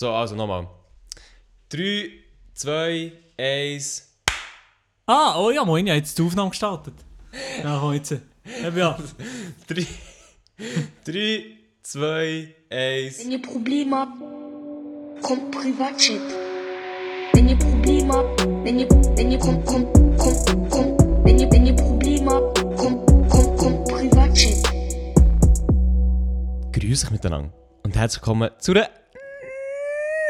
So, also nochmal. 3, 2, 1. Ah, oh ja, moin, ja, jetzt die Aufnahme gestartet. Ja, komm jetzt. Ja, ja. 3, 3, 2, 1. Wenn ihr Probleme habt, kommt Privatchat. Wenn ihr Probleme habt, wenn ihr, wenn ihr kommt, kommt, kommt, kommt, wenn ihr, wenn ihr Probleme habt, kommt, kommt, kommt Privatchat. Grüß euch miteinander und herzlich willkommen zu einer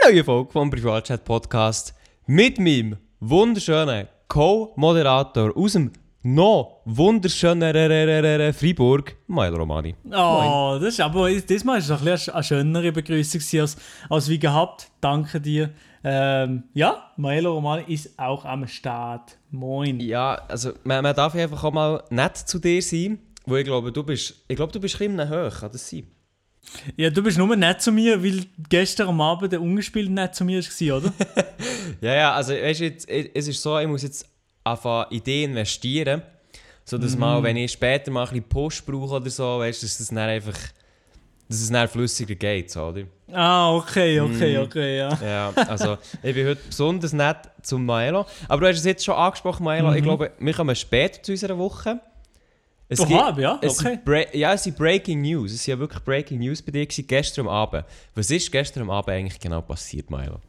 neuen Folge vom Privatchat Podcast mit meinem wunderschönen Co-Moderator aus dem noch wunderschönen Freiburg, Mael Romani. Oh, das ist, aber diesmal ist es ein bisschen eine schönere Begrüßung als, als wie gehabt. Danke dir. Ähm, ja, Maelo Romani ist auch am Start. Moin. Ja, also man, man darf einfach auch mal nett zu dir sein, weil ich glaube, du bist, ich glaube, du bist ein bisschen hoch, kann das sein? Ja, du bist nur nett zu mir, weil gestern am Abend der ungespielt nett zu mir war, oder? Ja, ja, also weißt du, jetzt, es ist so, ich muss jetzt anfangen, Ideen investieren, sodass mal, wenn ich später mal ein bisschen Post brauche oder so, weißt du, dass es dann einfach, dass es dann flüssiger geht, so, oder? Ah, okay, okay, Mm. okay, ja. Ja, also ich bin heute besonders nett zum Maelo. Aber du hast es jetzt schon angesprochen, Maelo. Ich glaube, wir kommen später zu unserer Woche. Es Oha, ja, es okay. sind Bra ja, es sind Breaking News. Es sind ja wirklich Breaking News bei dir gewesen, gestern Abend. Was ist gestern Abend eigentlich genau passiert, Maelo?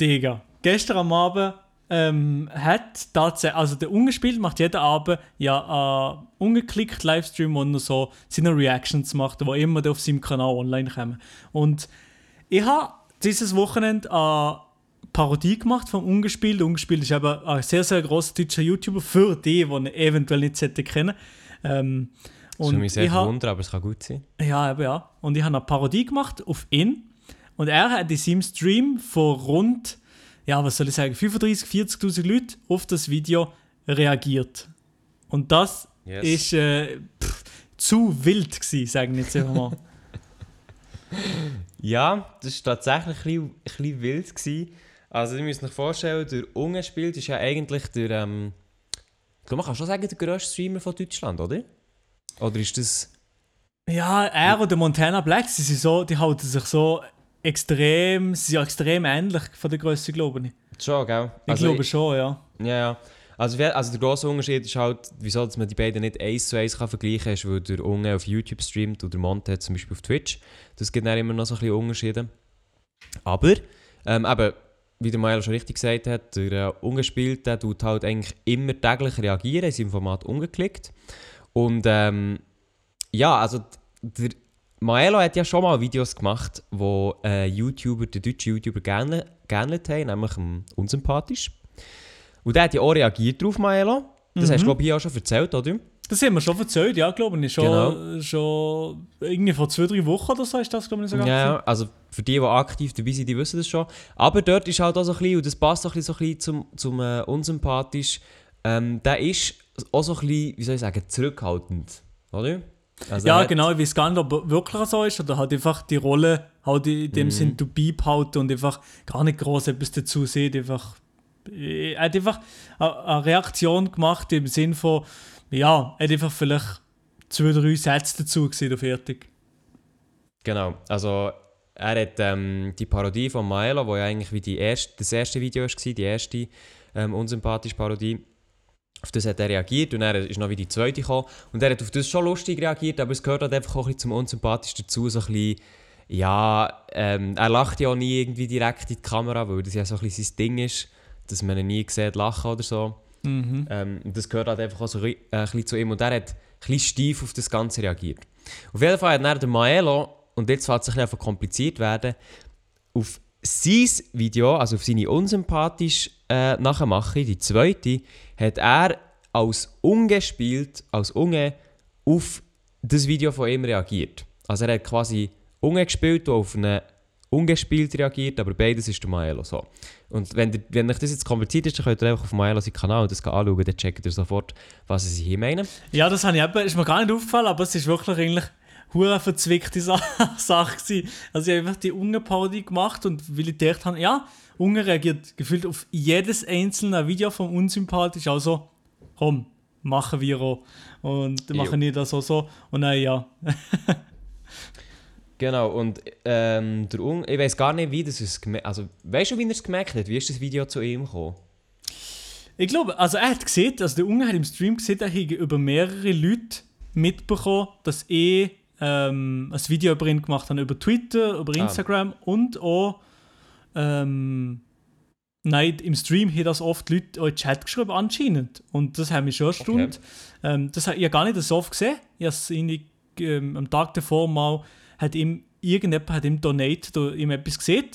Digga, gestern Abend ähm, hat tatsächlich, also der Ungespielt macht jeden Abend ja einen ungeklickt Livestream, wo er so seine Reactions macht, die immer auf seinem Kanal online kommen. Und ich habe dieses Wochenende eine Parodie gemacht vom Ungespielt. Ungespielt ist eben ein sehr, sehr großer deutscher YouTuber für die, die ihn eventuell nicht sollten kennen. Ähm, Das würde mich ich sehr wundern, aber es kann gut sein. ja, eben ja. Und ich habe eine Parodie gemacht auf ihn. Und er hat in seinem Stream von rund, ja, was soll ich sagen, 35.000, 40.000 Leuten auf das Video reagiert. Und das Yes. ist äh, pff, zu wild gewesen, sagen wir jetzt einfach mal. Ja, das war tatsächlich ein bisschen, ein bisschen wild. Gewesen. Also, ihr müsst euch vorstellen, der Ungespielt ist ja eigentlich der, ähm, ich glaube, man kann schon sagen, der grösste Streamer von Deutschland, oder? Oder ist das... ja, er und der Montana Black, sie sind so, die halten sich so extrem, sie sind extrem ähnlich von der Größe, glaube ich. Schon, gell? Ich glaube schon, ja. Ja, ja. Also, also der grosse Unterschied ist halt, wieso dass man die beiden nicht eins zu eins kann vergleichen kann, ist, weil der Unge auf YouTube streamt und der Monte zum Beispiel auf Twitch. Das gibt dann immer noch so ein bisschen Unterschiede. Aber, ähm, eben, wie der Mael schon richtig gesagt hat, der äh, Ungespielt, der tut halt eigentlich immer täglich reagieren, in seinem Format ungeklickt. Und ähm, ja, also der Maelo hat ja schon mal Videos gemacht, wo äh, YouTuber, der deutsche YouTuber gerne geähnelt haben, nämlich ähm, unsympathisch. Und der hat ja auch reagiert drauf, Maelo. Das hast du, glaube ich, auch schon erzählt, oder? Das haben wir schon erzählt, ja, glaube ich. Schon, Genau. schon irgendwie vor zwei, drei Wochen oder so ist das, glaube ich, sogar. Ja, ja, also für die, die aktiv dabei sind, die wissen das schon. Aber dort ist halt auch so ein bisschen, und das passt auch ein bisschen, so ein bisschen zum, zum äh, unsympathisch, ähm, der ist auch so ein bisschen, wie soll ich sagen, zurückhaltend, oder? Also Ja, genau, ich weiß gar nicht, ob er wirklich so ist oder halt einfach die Rolle halt in dem Mhm. Sinn du beibehalten und einfach gar nicht groß etwas dazu sieht. Einfach, er hat einfach eine- Reaktion gemacht im Sinn von, ja, er hat einfach vielleicht zwei, drei Sätze dazu gesehen und fertig. Genau, also er hat ähm, die Parodie von Maelo, wo ja eigentlich wie die erste, das erste Video war, die erste ähm, unsympathische Parodie, auf das hat er reagiert und er ist noch wie die zweite gekommen. Und er hat auf das schon lustig reagiert, aber es gehört halt einfach auch ein bisschen zum unsympathisch dazu, so ein bisschen, ja, ähm, er lacht ja auch nie irgendwie direkt in die Kamera, weil das ja so ein bisschen sein Ding ist, dass man ihn nie sieht lachen oder so. Mhm. Ähm, das gehört halt einfach auch so ein bisschen- äh, ein bisschen zu ihm. Und er hat ein bisschen steif auf das Ganze reagiert. Auf jeden Fall hat dann der Maelo, und jetzt fällt es ein bisschen einfach kompliziert werden, auf sein Video, also auf seine unsympathisch äh, Nachmache, die zweite, hat er als ungespielt, als unge auf das Video von ihm reagiert. Also er hat quasi ungespielt und auf eine ungespielt reagiert, aber beides ist der Maelo so. Und wenn, der, wenn euch das jetzt kompliziert ist, dann könnt ihr einfach auf Maelo seinen Kanal das anschauen, dann checkt ihr sofort, was sie hier meinen. Ja, das habe ich eben, ist mir gar nicht aufgefallen, aber es ist wirklich eigentlich hure verzwickte Sa Sache gewesen. Also ich habe einfach die Unge-Parodie gemacht und weil ich gedacht habe, ja, Unge reagiert gefühlt auf jedes einzelne Video vom Unsympathisch, also komm, machen wir auch. Und machen die das auch so. Und dann ja. Genau, und ähm, der Un ich weiß gar nicht, wie das ist gemerkt Also, weißt du, wie er es gemerkt hat? Wie ist das Video zu ihm gekommen? Ich glaube, also er hat gesehen, also der Unge hat im Stream gesehen, er hat über mehrere Leute mitbekommen, dass ich ähm, ein Video über ihn gemacht habe, über Twitter, über Ah. Instagram und auch ähm, nein, im Stream haben das oft Leute in den Chat geschrieben, anscheinend. Und das hat mich schon erstaunt. Ähm, das habe ich gar nicht so oft gesehen. Ich habe es irgendwie, ähm, am Tag davor mal, hat ihm, irgendjemand hat ihm Donate, da ihm etwas gesehen.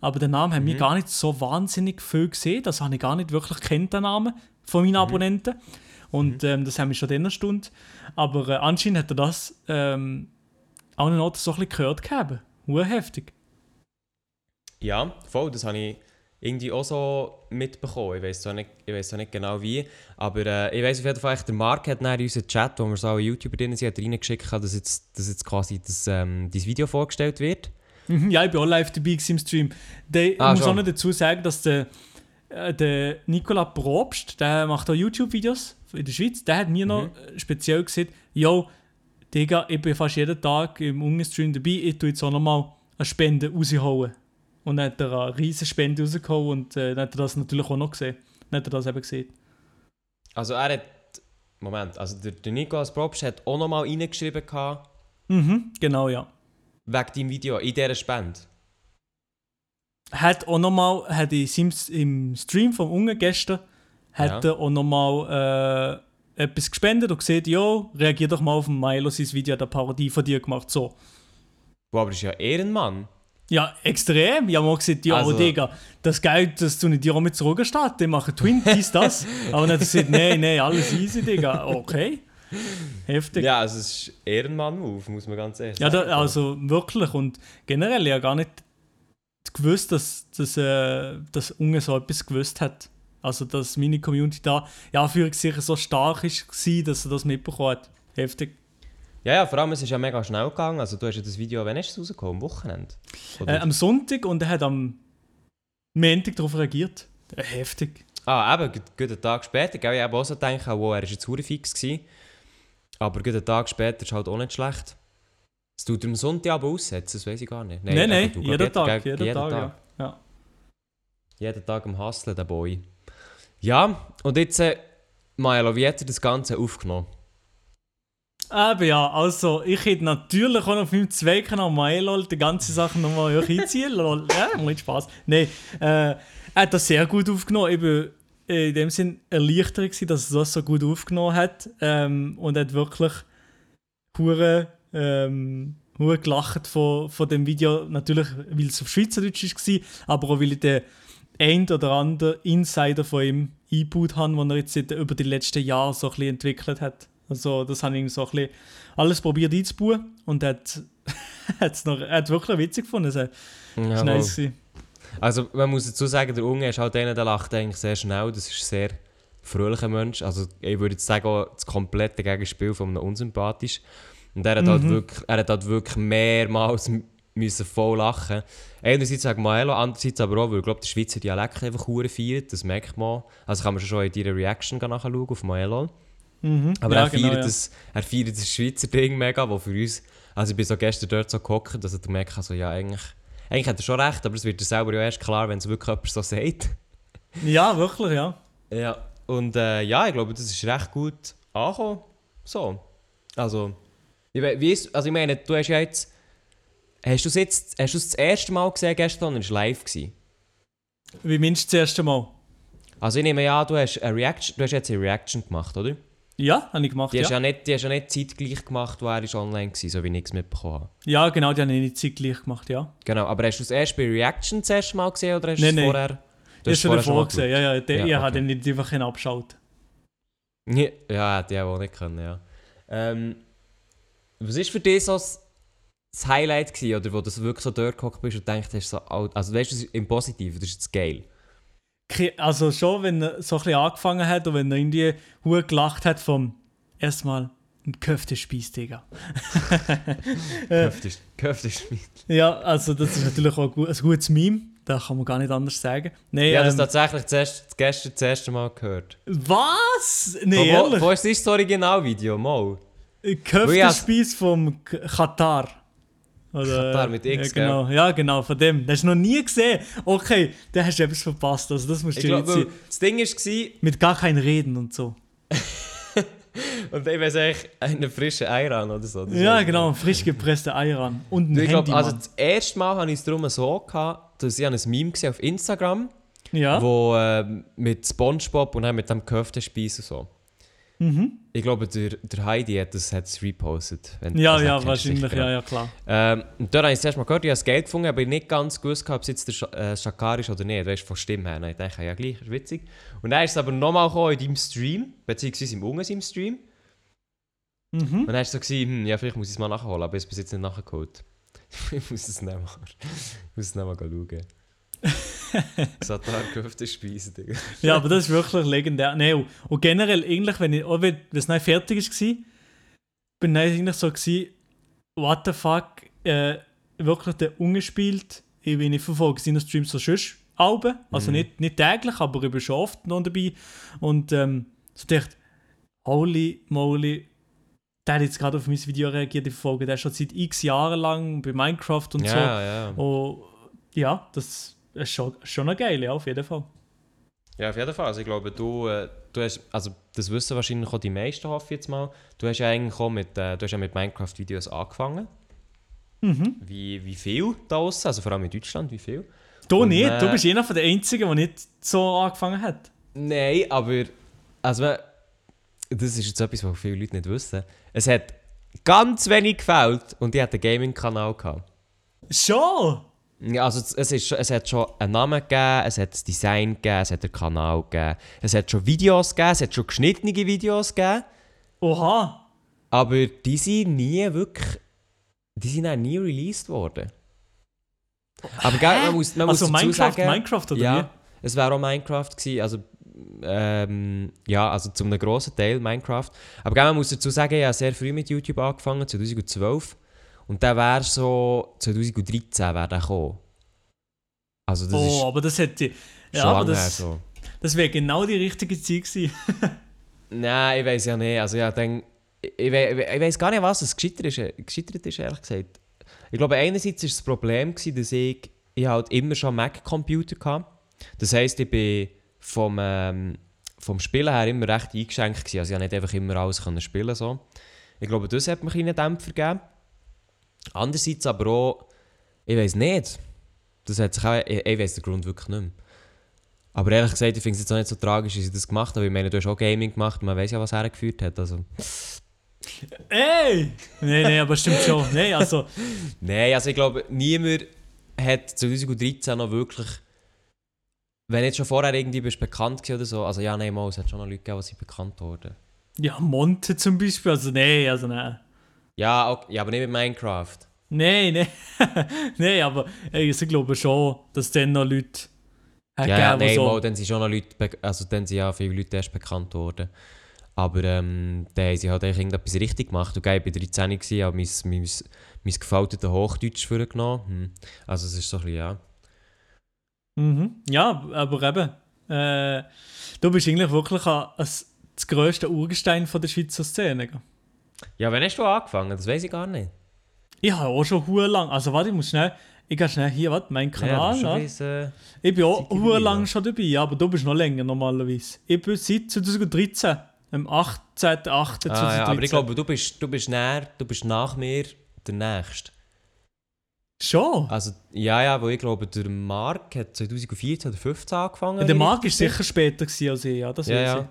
Aber den Namen haben wir gar nicht so wahnsinnig viel gesehen. Das habe ich gar nicht wirklich kennt, den Namen von meinen Abonnenten. Und ähm, das haben wir schon dann erstaunt. Aber äh, anscheinend hat er das ähm, auch noch so ein bisschen gehört gehabt. Hure heftig. Ja, voll, das habe ich irgendwie auch so mitbekommen. Ich weiß zwar nicht, ich nicht genau wie, aber äh, ich weiß auf jeden Fall, der Mark hat in unseren Chat, wo wir so alle YouTuber drin sind, reingeschickt, dass jetzt, dass jetzt quasi das, ähm, dieses Video vorgestellt wird. Mhm, Ja, ich bin auch live dabei im Stream. Der, Ah, ich muss schon. auch noch dazu sagen, dass der, äh, der Nicola Probst, der macht auch YouTube-Videos in der Schweiz, der hat mir noch äh, speziell gesagt, yo, Digga, ich bin fast jeden Tag im Unge-Stream dabei, ich tue jetzt auch nochmal eine Spende rausholen. Und dann hat er eine riesige Spende rausgehauen und äh, dann hat er das natürlich auch noch gesehen. Dann hat er das eben gesehen. Also er hat, Moment, also der, der Nicolas Probst hat auch nochmal reingeschrieben gehabt, Mhm, genau, ja. wegen deinem Video, in dieser Spende. hat auch nochmal, hat in seinem, im Stream vom Unge gestern, hat Ja. er auch nochmal äh, etwas gespendet und gesagt, jo, reagier doch mal auf Milo, sein Video hat eine Parodie von dir gemacht, so. Wow, aber das ist ja Ehrenmann. Ja, extrem. Ich habe mal gesagt, ja, Also- Digga, das Geld, das du nicht dir mit zurückgestatten, die machen Twin, dies, das. Aber dann hat er gesagt, nein, nein, alles easy, Digga. Okay. Heftig. Ja, also es ist Ehrenmann-Move, muss man ganz ehrlich Ja, sagen. da, also wirklich. Und generell ja gar nicht gewusst, dass, dass, äh, dass Unge so etwas gewusst hat. Also, dass meine Community da, ja, für sich so stark ist, dass er das mitbekommen hat. Heftig. Ja, ja, vor allem, es ist ja mega schnell gegangen. Also du hast ja das Video, wann ist es rausgekommen? Am Wochenende? Äh, am Sonntag und er hat am Montag darauf reagiert. Äh, heftig. Ah, eben, gut- gut einen Tag später. Gell? Ich habe auch so gedacht, wow, er war jetzt fix. Gewesen. Aber gut einen Tag später ist halt auch nicht schlecht. Es tut am Sonntag aber aussetzen, das weiß ich gar nicht. Nein, nein, du, jeden gell, Tag, gell, jeden, Tag, ja. ja. Jeden Tag am Hustlen, der Boy. Ja, und jetzt, äh, Milo, wie hat er das Ganze aufgenommen? Aber ja, also, ich hätte natürlich auch auf meinem Zweitkanal MyLol die ganze Sache nochmal euch einziehen. Lol. Ja, macht Spaß. Nein, äh, er hat das sehr gut aufgenommen. Ich bin äh, in dem Sinn erleichtert, gewesen, dass er das so gut aufgenommen hat. Ähm, und hat wirklich hure ähm, gelacht von, von dem Video. Natürlich, weil es auf Schweizerdeutsch war, aber auch weil ich den ein oder anderen Insider von ihm eingebaut habe, den er jetzt über die letzten Jahre so ein bisschen entwickelt hat. Also das habe ich ihm so ein bisschen alles probiert einzubauen und er hat, hat wirklich witzig gefunden. Also, das war Jawohl. nice. gewesen. Also, man muss dazu sagen, der Unge ist halt einer, der lacht eigentlich sehr schnell. Das ist ein sehr fröhlicher Mensch. Also, ich würde jetzt sagen, auch das komplette Gegenspiel von einem unsympathisch. Und er hat, halt, wirklich, er hat halt wirklich mehrmals müssen voll lachen. Einerseits wegen Maelo, andererseits aber auch, weil ich glaube, der Schweizer Dialekt einfach hure feiert. Das merkt man. Also kann man schon in deiner Reaction nachschauen auf Maelo. Mhm. Aber Ja, er, feiert genau, ja. das, er feiert das Schweizer Ding mega, wo für uns... Also ich bin so gestern dort so gehockt, dass ich merke, also ja, eigentlich... Eigentlich hat er schon recht, aber es wird dir selber ja erst klar, wenn es wirklich jemand so sagt. Ja, wirklich, ja. Ja. Und äh, ja, ich glaube, das ist recht gut angekommen. So. Also... Ich, wie ist, also ich meine, du hast ja jetzt... Hast du es jetzt hast du es das erste Mal gesehen gestern oder war es live? Gewesen? Wie meinst du das erste Mal? Also ich nehme ja, du hast, eine Reaction, du hast jetzt eine Reaction gemacht, oder? Ja, habe ich gemacht, Die hast ja. ja nicht, die hast ja nicht zeitgleich gemacht, wo er ist online war, so wie ich es mitbekommen habe. Ja, genau, die habe ich nicht zeitgleich gemacht, ja. Genau, aber hast du es erst bei Reaction das erste Mal gesehen oder hast du Nein, es nein. vorher? Du Das hast schon vorher gesehen, ja, ja. Der, Ja, ich habe okay. den nicht einfach abgeschaut. geschaut? Ja, hätte ich auch nicht können, ja. Ähm, was war für dich so das, das Highlight gewesen, oder wo du wirklich so dort gehockt bist und denkst, hast so, also weißt du, im Positiven, das ist jetzt geil. Also schon, wenn er so ein bisschen angefangen hat und wenn er irgendwie hure gelacht hat vom erstmal ein Köftespieß, Digga. Köfte ist, Köfte ist Ja, also das ist natürlich auch ein gu- ein gutes Meme. Da kann man gar nicht anders sagen. Nee, Ich habe das ähm, tatsächlich zuerst, gestern das erste Mal gehört. was? Nee, Wo, wo, ist das Originalvideo? Mal. Köftespieß vom Katar. Oder, Katar mit X, ja, genau. Ja, genau, von dem. Das hast du noch nie gesehen. Okay, da hast du etwas verpasst. Also das musst Ich du jetzt weil sehen. das Ding war, Mit gar kein Reden und so. und ich weiß eigentlich, einen frischen Eiran oder so. Das Ja, ich genau, frisch gepresste Eier Und ein nicht. Ich Handy, also das erste Mal hatte ich es darum so gehabt, dass ich ein Meme gesehen auf Instagram Ja. wo ähm, mit Spongebob und dann mit dem Köftespeis und so. Mhm. Ich glaube, der, der Heidi hat das hat's repostet. wenn- Ja, also, ja, kennst du wahrscheinlich, sicher, ja, ja, klar. Ähm, und dort habe ich das erste Mal gehört, ich habe das Geld gefunden, aber ich nicht ganz gewusst, ob es jetzt der Scha- äh, Shakar ist oder nicht. Weißt du, von Stimme her. Und ich dachte, ja, gleich, ist witzig. Und dann ist es aber nochmal gekommen in deinem Stream, beziehungsweise im Unges im Stream. Mhm. Und dann war es so, gewesen, hm, ja, vielleicht muss ich es mal nachholen, aber ich habe es bis jetzt nicht nachgeholt. ich muss es nicht mal, ich muss es nicht mal schauen. Satar Köftespeise, Digga. Ja, aber das ist wirklich legendär. Nee, und, generell, eigentlich, wenn ich, auch wenn wenn es nicht fertig war, bin ich eigentlich so gewesen, what the fuck, äh, wirklich der ungespielt, ich bin nicht verfolgt, seine Streams so sonst Alben, also Mhm. nicht, nicht täglich, aber ich bin schon oft noch dabei und ähm, so dachte, holy moly, der hat jetzt gerade auf mein Video reagiert, die Folge, der schon seit x Jahren lang bei Minecraft und so. Ja, ja. Und ja, das ist schon, schon noch geil, ja, auf jeden Fall. Ja, auf jeden Fall. Also ich glaube, du, äh, du hast, also das wissen wahrscheinlich auch die meisten, hoffe ich jetzt mal. Du hast ja eigentlich auch mit, äh, du hast ja mit Minecraft-Videos angefangen. Mhm. Wie, wie viel da draussen? Also vor allem in Deutschland, wie viel? Du Und, nicht, äh, du bist einer von den Einzigen, der nicht so angefangen hat. Nein, aber also das ist jetzt etwas, was viele Leute nicht wissen. Es hat ganz wenig gefällt und ich hatte einen Gaming-Kanal gehabt. Schon? Ja, also es, ist, es hat schon einen Namen gegeben, es hat das Design gegeben, es hat einen Kanal gegeben, es hat schon Videos gegeben, es hat schon geschnittene Videos gegeben. Oha. Aber die sind nie wirklich. Die sind auch nie released worden. Aber gell, man muss, man muss also dazu Minecraft, sagen, Minecraft oder ja, es wäre auch Minecraft gewesen, also ähm, ja, also zum grossen Teil Minecraft. Aber gell, man muss dazu sagen, ich habe sehr früh mit YouTube angefangen, 2012. Und der wäre so 2013 wäre der gekommen. Also das Oh, aber das hätte. Ja, aber das, so. das wäre genau die richtige Zeit gewesen. Nein, ich weiß ja nicht. Also ja, dann, ich, ich, we- ich weiß gar nicht, was es gescheitert ist, gescheitert ist, ehrlich gesagt. Ich glaube, einerseits war das Problem, gewesen, dass ich, ich halt immer schon Mac-Computer hatte. Das heisst, ich bin vom, ähm, vom Spielen her immer recht eingeschränkt gewesen. Also ich konnte nicht einfach immer alles können spielen so. Ich glaube, das hat mir einen Dämpfer gegeben. Andererseits aber auch, ich weiß nicht. Das hat sich auch, ich, ich weiß den Grund wirklich nicht mehr. Aber ehrlich gesagt, ich finde es jetzt auch nicht so tragisch, dass ich das gemacht habe. Ich meine, du hast auch Gaming gemacht und man weiß ja, was hergeführt hat. Also. Ey! Nein, nein, aber stimmt schon. Nein, also. Nein, also ich glaube, niemand hat 2013 noch wirklich. Wenn jetzt schon vorher irgendwie bist bekannt oder so. Also ja, nein, mal, es hat schon noch Leute gegeben, die sind bekannt wurden. Ja, Monte zum Beispiel. Also, nein, also, nein. Ja, okay, ja, aber nicht mit Minecraft. Nein, nein. nein, aber ey, ich glaube schon, dass dann noch Leute Ja, ja gegeben, die nein, so. mal, dann sind schon noch Leute, also dann sind ja viele Leute erst bekannt worden. Aber ähm, dann haben sie halt eigentlich irgendetwas richtig gemacht. Und ich war 13 gewesen, habe mein, mein, mein gefaltetes Hochdeutsch vorgenommen. Hm. Also es ist so ein bisschen, ja. Mhm. Ja, aber eben. Äh, du bist eigentlich wirklich ein, ein, das grösste Urgestein von der Schweizer Szene. gell? Ja, wann hast du angefangen? Das weiß ich gar nicht. Ich habe auch schon hure lang. Also warte, ich muss schnell. Ich gehe schnell hier, warte, mein Kanal. Ja, äh, ich bin auch hure lang schon dabei, aber du bist noch länger normalerweise. Ich bin seit 2013, am 18.08.2013. Ah, ja, aber ich glaube, du bist, du bist näher, du bist nach mir der Nächste. Schon? Also, ja, ja, weil ich glaube, der Mark hat 2014 oder 2015 angefangen. Ja, der ich Marc ist sicher später als ich, ja, das Ja, weiß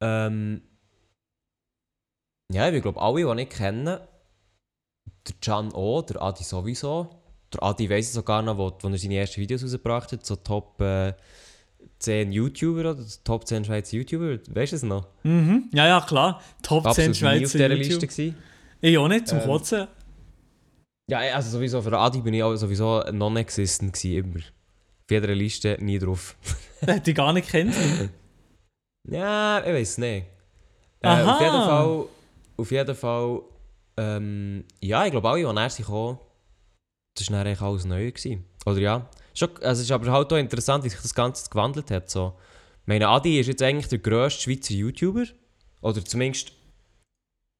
ja. Ähm, ja, ich glaube, alle, die ich kenne, der Can auch, der Adi sowieso. Der Adi weiss ich sogar noch, wo, wo er seine ersten Videos rausgebracht hat, so Top äh, 10 YouTuber oder Top 10 Schweizer YouTuber, weißt du es noch? Mhm. Ja, ja, klar. Top 10 Absolut nie auf Schweizer dieser YouTube. Liste gewesen. Ich auch nicht, zum Ähm, Kotzen. Ja, also sowieso, für Adi bin ich auch sowieso non-existent gewesen, immer. Auf jeder Liste nie drauf. Hätte ich gar nicht kennt. Ja, ich weiß nicht. Äh, Aha. auf jeden Fall, auf jeden Fall, ähm, ja, ich glaube, alle, die näher gekommen, das war eigentlich alles neu. Gewesen. Oder ja. Schon, also es ist aber halt auch interessant, wie sich das Ganze gewandelt hat. So. Ich meine, Adi ist jetzt eigentlich der grösste Schweizer YouTuber. Oder zumindest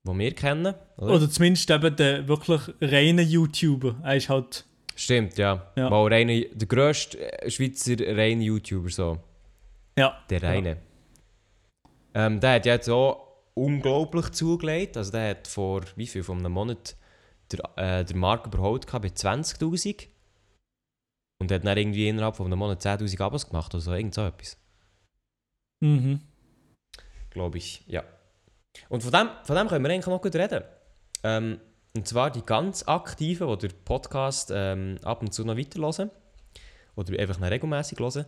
den wir kennen. Oder? Oder zumindest eben der wirklich reine YouTuber. Er ist halt. Stimmt, ja. Ja. Mal reine, der grösste äh, Schweizer reine YouTuber so. Ja. Der reine. Ähm, der hat ja jetzt auch unglaublich zugelegt. Also der hat vor wie viel, vor einem Monat der, äh, der Markt überholt bei 20'000. Und hat dann irgendwie innerhalb von einem Monat 10'000 Abos gemacht oder so, irgend so etwas. Mhm. Glaube ich, ja. Und von dem, von dem können wir eigentlich noch gut reden. Ähm, und zwar die ganz Aktiven, die den Podcast ähm, ab und zu noch weiterhören oder einfach noch regelmässig hören,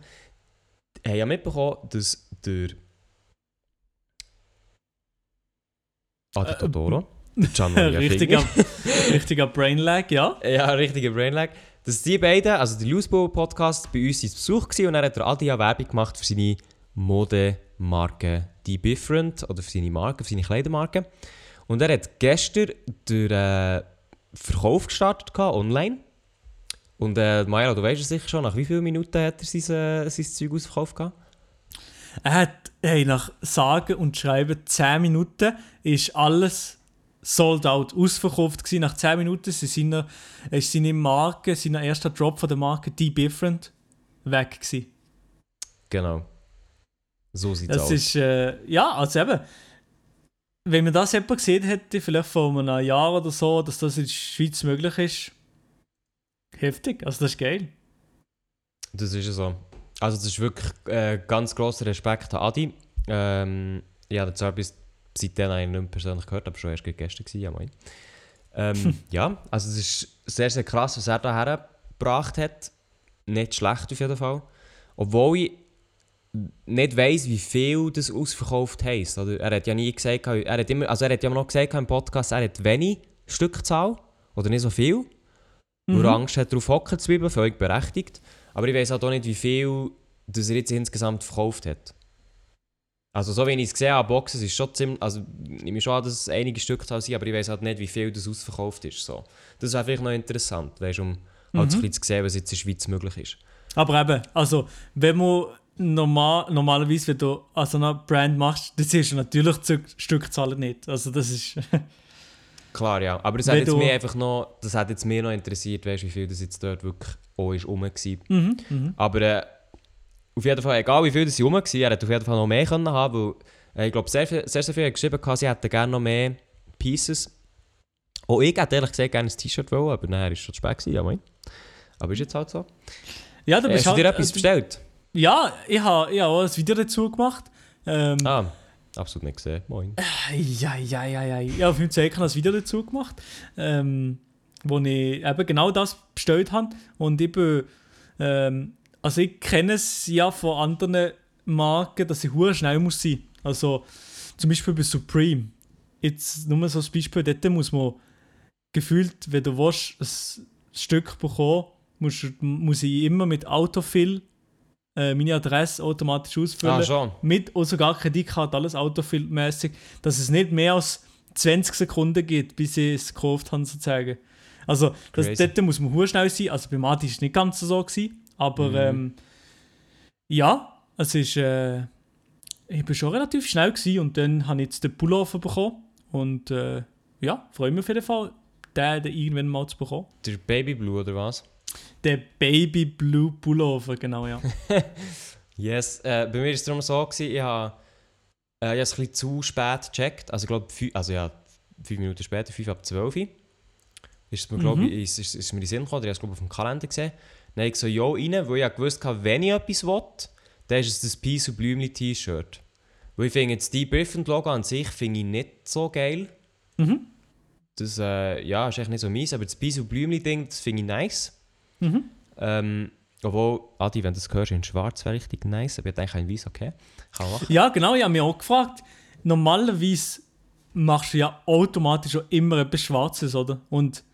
haben ja mitbekommen, dass der Adi Äh, Totoro, der Gianmaria richtiger, richtiger Brainlag, ja. ja, richtiger Brainlag, dass die beiden, also der Looseball-Podcast, bei uns zu Besuch waren und dann hat der Adi ja Werbung gemacht für seine Modemarke Die Different oder für seine Marke, für seine Kleidermarke. Und er hat gestern den äh, Verkauf gestartet, gehabt, online. Und äh, Maja, du weißt es sicher schon, nach wie vielen Minuten hat er sein, äh, sein Zeug ausverkauft gehabt? Er hat hey, nach Sagen und Schreiben 10 Minuten ist alles sold out ausverkauft gewesen. Nach 10 Minuten ist seine, ist seine Marke, sein erster Drop von der Marke Die Different weg gewesen. Genau. So sieht es Das aus. ist, äh, ja, also eben, wenn man das jemand gesehen hätte, vielleicht vor einem Jahr oder so, dass das in der Schweiz möglich ist, heftig, also das ist geil. Das ist ja so. Also das ist wirklich äh, ganz grosser Respekt an Adi. Ähm, ich habe zwar bis seitdem eigentlich nicht mehr persönlich gehört, aber schon erst gestern gewesen, ja moin. Ähm, ja, also es ist sehr, sehr krass, was er da hergebracht hat. Nicht schlecht auf jeden Fall. Obwohl ich nicht weiss, wie viel das ausverkauft heisst. Oder er hat ja nie gesagt, er hat immer, also er hat ja noch gesagt im Podcast, er hat wenig Stückzahl oder nicht so viel. Weil er Angst hat, darauf hocken zu bleiben, völlig berechtigt. Aber ich weiß halt auch nicht, wie viel das er jetzt insgesamt verkauft hat. Also so wie ich es gesehen habe, Boxen ist schon ziemlich, also ich nehme schon an, dass es einige Stückzahl sind, aber ich weiß halt nicht, wie viel das ausverkauft ist. So. Das wäre vielleicht noch interessant, weißt, um halt so ein bisschen zu sehen, was jetzt in der Schweiz möglich ist. Aber eben, also, wenn man normal, normalerweise, wenn du an so einer Brand machst, dann siehst du natürlich die Stückzahlen nicht. Also das ist... Klar, ja. Aber das hat, jetzt mir einfach noch, das hat jetzt mir noch interessiert, weißt, wie viel das jetzt dort wirklich auch ist rum war. mhm, mhm. Aber äh, auf jeden Fall, egal wie viel das sie rum war, er hätte auf jeden Fall noch mehr können haben, weil äh, ich glaube, sehr, viel- sehr, sehr viele haben geschrieben, sie hätten gerne noch mehr Pieces. Auch ich hätte ehrlich gesagt gerne ein T-Shirt wollen, aber nachher war es schon zu spät, gewesen, ja moin. Aber ist jetzt halt so. Ja, du Äh, bist hast du dir halt- etwas bestellt? Ja, ich habe ich hab auch ein Video dazu gemacht. Ähm, Ah, absolut nicht gesehen. Moin. Ja, ja, ja, ja. Ich habe auf meinem Zeig ein Video dazu gemacht, ähm, wo ich eben genau das bestellt habe. Und ich bin, ähm, also ich kenne es ja von anderen Marken, dass ich hure schnell muss sein. Also zum Beispiel bei Supreme. Jetzt nur so ein Beispiel, dort muss man gefühlt, wenn du willst, ein Stück bekommen, musst, muss ich immer mit Autofill äh, meine Adresse automatisch ausfüllen Ah, schon. mit und sogar Kreditkarte, alles autofilmmäßig, dass es nicht mehr als 20 Sekunden gibt, bis ich es gekauft habe, sozusagen. Also, das, Crazy. dort muss man schnell sein. Also, beim Adi war es nicht ganz so, gewesen, aber Mhm. ähm, ja, es ist. Äh, ich war schon relativ schnell gewesen, und dann habe ich jetzt den Pullover bekommen. Und äh, ja, freue mich auf jeden Fall, den, den irgendwann mal zu bekommen. Der Baby Blue oder was? Der Baby Blue Pullover, genau, ja. Yes. Äh, bei mir war es darum so, gewesen, ich habe äh, ich es ein bisschen zu spät gecheckt. Also, ich glaube, also ja, fünf Minuten später, fünf ab zwölf, ist es mir, glaube ich, ist, ist, ist mir in den Sinn gekommen, oder ich habe es, glaube ich, auf dem Kalender gesehen. Dann habe ich so, ja, rein, weil ich gewusst habe, wenn ich etwas will, dann ist es das Peace und Blümli T-Shirt. Weil ich finde, jetzt die Different Logo an sich finde ich nicht so geil. Mhm. Das äh, ja, ist echt nicht so mies, aber das Peace und Blümli Ding, das finde ich nice. Mhm. Ähm, obwohl, Adi, wenn du das hörst in schwarz, wäre richtig nice, aber ich denke, ein weiß, okay. Kann machen. Ja, genau, ich habe mich auch gefragt. Normalerweise machst du ja automatisch auch immer etwas Schwarzes, oder? Und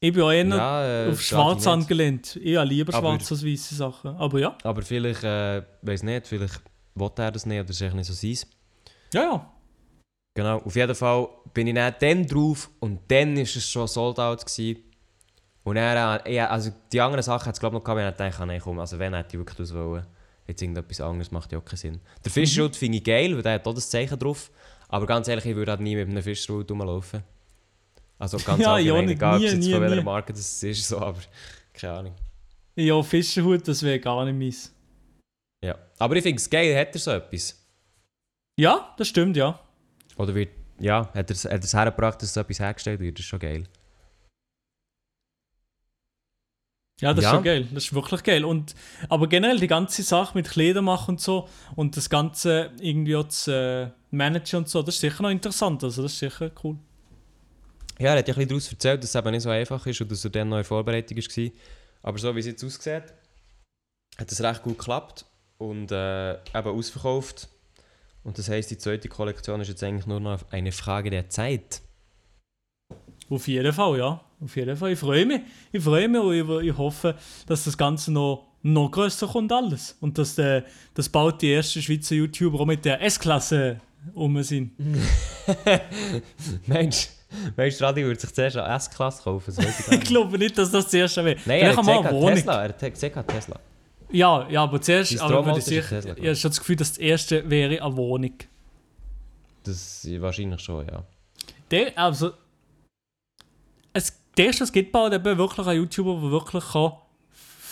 ich bin auch eher Ja, äh, auf Schwarz angelehnt. Ich habe lieber Aber- schwarz als weiße Sachen. Aber ja. Aber vielleicht, äh, weiß nicht, vielleicht will er das nicht oder ist nicht so sein. Ja, ja. Genau, auf jeden Fall bin ich dann, dann drauf und dann war es schon sold out. Gewesen. Und dann, äh, ja, also die anderen Sachen hat es glaube ich noch gehabt, wenn ich gedacht nein, komm, also wenn hätte ich wirklich das wollen. Jetzt irgendetwas anderes macht ja auch keinen Sinn. Der Fischschild finde ich geil, weil der hat auch das Zeichen drauf. Aber ganz ehrlich, ich würde halt nie mit einem Fischstrudel rumlaufen. Also ganz Ja, allgemein, ja, egal ob es jetzt nie, von welcher nie. Marke das ist, so, aber keine Ahnung. Ja, Fischerhut, das wäre gar nicht meins. Ja. Aber ich finde es geil, hat er so etwas? Ja, das stimmt, ja. Oder wird, ja, hat er es hat er's hergebracht, dass so etwas hergestellt wird? Das ist schon geil. Ja, das Ja. ist schon geil. Das ist wirklich geil. Und, aber generell die ganze Sache mit Kleider machen und so und das Ganze irgendwie auch zu äh, managen und so, das ist sicher noch interessant. Also das ist sicher cool. Ja, er hat ja ein bisschen daraus erzählt, dass es eben nicht so einfach ist und dass er dann noch in Vorbereitung war. Aber so wie es jetzt aussieht, hat es recht gut geklappt und äh, eben ausverkauft. Und das heisst, die zweite Kollektion ist jetzt eigentlich nur noch eine Frage der Zeit. Auf jeden Fall, ja. Auf jeden Fall. Ich freue mich. Ich freue mich und ich, ich hoffe, dass das Ganze noch, noch grösser kommt alles. Und dass, äh, dass bald die ersten Schweizer YouTuber auch mit der S-Klasse um sind. Mensch, meinst du, Radi würde sich zuerst eine S-Klasse kaufen? Ich glaube nicht, dass das zuerst wäre. Nein, er hat Wohnung. Tesla. Er hat gesagt, an Tesla. Ja, ja, aber zuerst Sein aber würde Traumauto ich ist ein sicher, Tesla, ich habe schon das Gefühl, dass das erste wäre eine Wohnung. Das wahrscheinlich schon, ja. Der, also, es, der erste, es gibt bald eben wirklich einen YouTuber, der wirklich kann,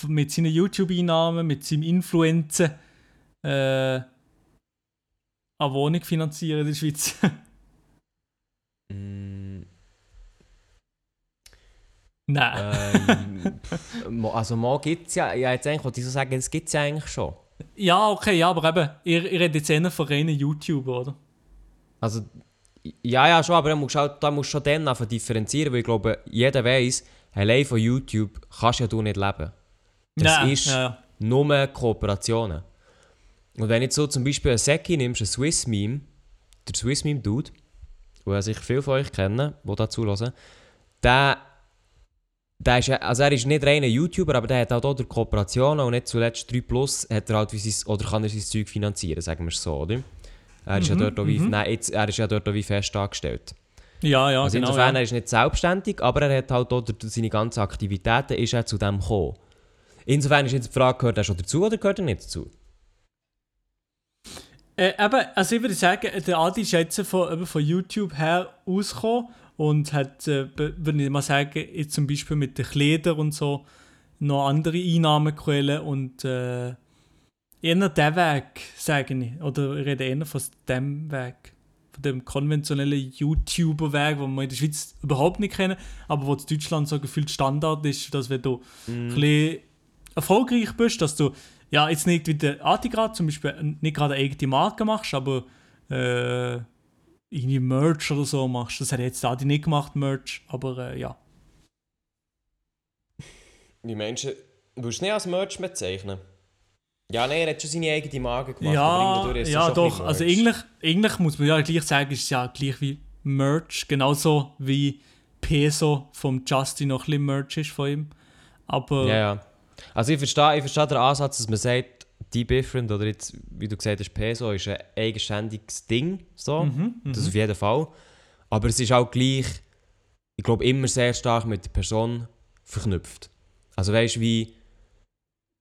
mit seinen YouTube-Einnahmen, mit seinem Influenzen äh, eine Wohnung finanzieren in der Schweiz. Mm, Nein. ähm, mo- also mal gibt es ja, ja jetzt eigentlich wollte ich so sagen, das gibt es ja eigentlich schon. Ja, okay, ja, aber eben, ihr, ihr redet jetzt eher von reinen YouTuber, oder? Also, ja, ja, schon, aber da musst du, halt, da musst du schon dann differenzieren, weil ich glaube, jeder weiß, allein von YouTube kannst ja du nicht leben. Das Nein, ist ja, ja. nur Kooperationen. Und wenn jetzt so zum Beispiel einen Seki nimmst, einen Swiss Meme, der Swiss Meme Dude, wo ja sicher viele von euch kennen, die da zuhören, der, der ist, also er ist nicht reiner YouTuber, aber der hat halt auch durch Kooperationen und nicht zuletzt 3 Plus hat er halt wie sein, oder kann er sein Zeug finanzieren, sagen wir es so, oder? Er ist, Mhm, ja dort auch wie, mhm. nein, jetzt, er ist ja dort auch wie fest angestellt. Ja, ja, also genau. insofern, ja. er ist nicht selbstständig, aber er hat halt auch durch seine ganzen Aktivitäten ist er zu dem gekommen. Insofern ist jetzt die Frage, gehört er schon dazu oder gehört er nicht dazu? Äh, eben, also ich würde sagen, der Adi ist jetzt von, eben von YouTube her ausgekommen und hat, äh, würde ich mal sagen, jetzt zum Beispiel mit den Kleidern und so noch andere Einnahmequellen und äh, eher der Weg, sage ich. Oder ich rede eher von dem Weg. Von dem konventionellen YouTuber-Weg, den wir in der Schweiz überhaupt nicht kennen, aber wo in Deutschland so gefühlt Standard ist, dass wenn du ein bisschen erfolgreich bist, dass du ja jetzt nicht wie der Adi gerade zum Beispiel nicht gerade eine eigene Marke machst, aber äh, irgendwie Merch oder so machst. Das hat jetzt Adi nicht gemacht, Merch, aber äh, ja. Die Menschen. Willst du nicht als Merch bezeichnen? Ja, nein, er hat schon seine eigene Marke gemacht. Ja, ja doch. Also eigentlich, eigentlich muss man ja gleich sagen, ist es ja gleich wie Merch, genauso wie Peso vom Justin noch ein bisschen Merch ist von ihm. Aber Ja, ja. Also ich verstehe, ich verstehe den Ansatz, dass man sagt, die Different oder jetzt, wie du gesagt hast, Peso ist ein eigenständiges Ding. So. Mhm, Das auf jeden Fall. Aber es ist auch gleich, ich glaube, immer sehr stark mit der Person verknüpft. Also weißt du, wie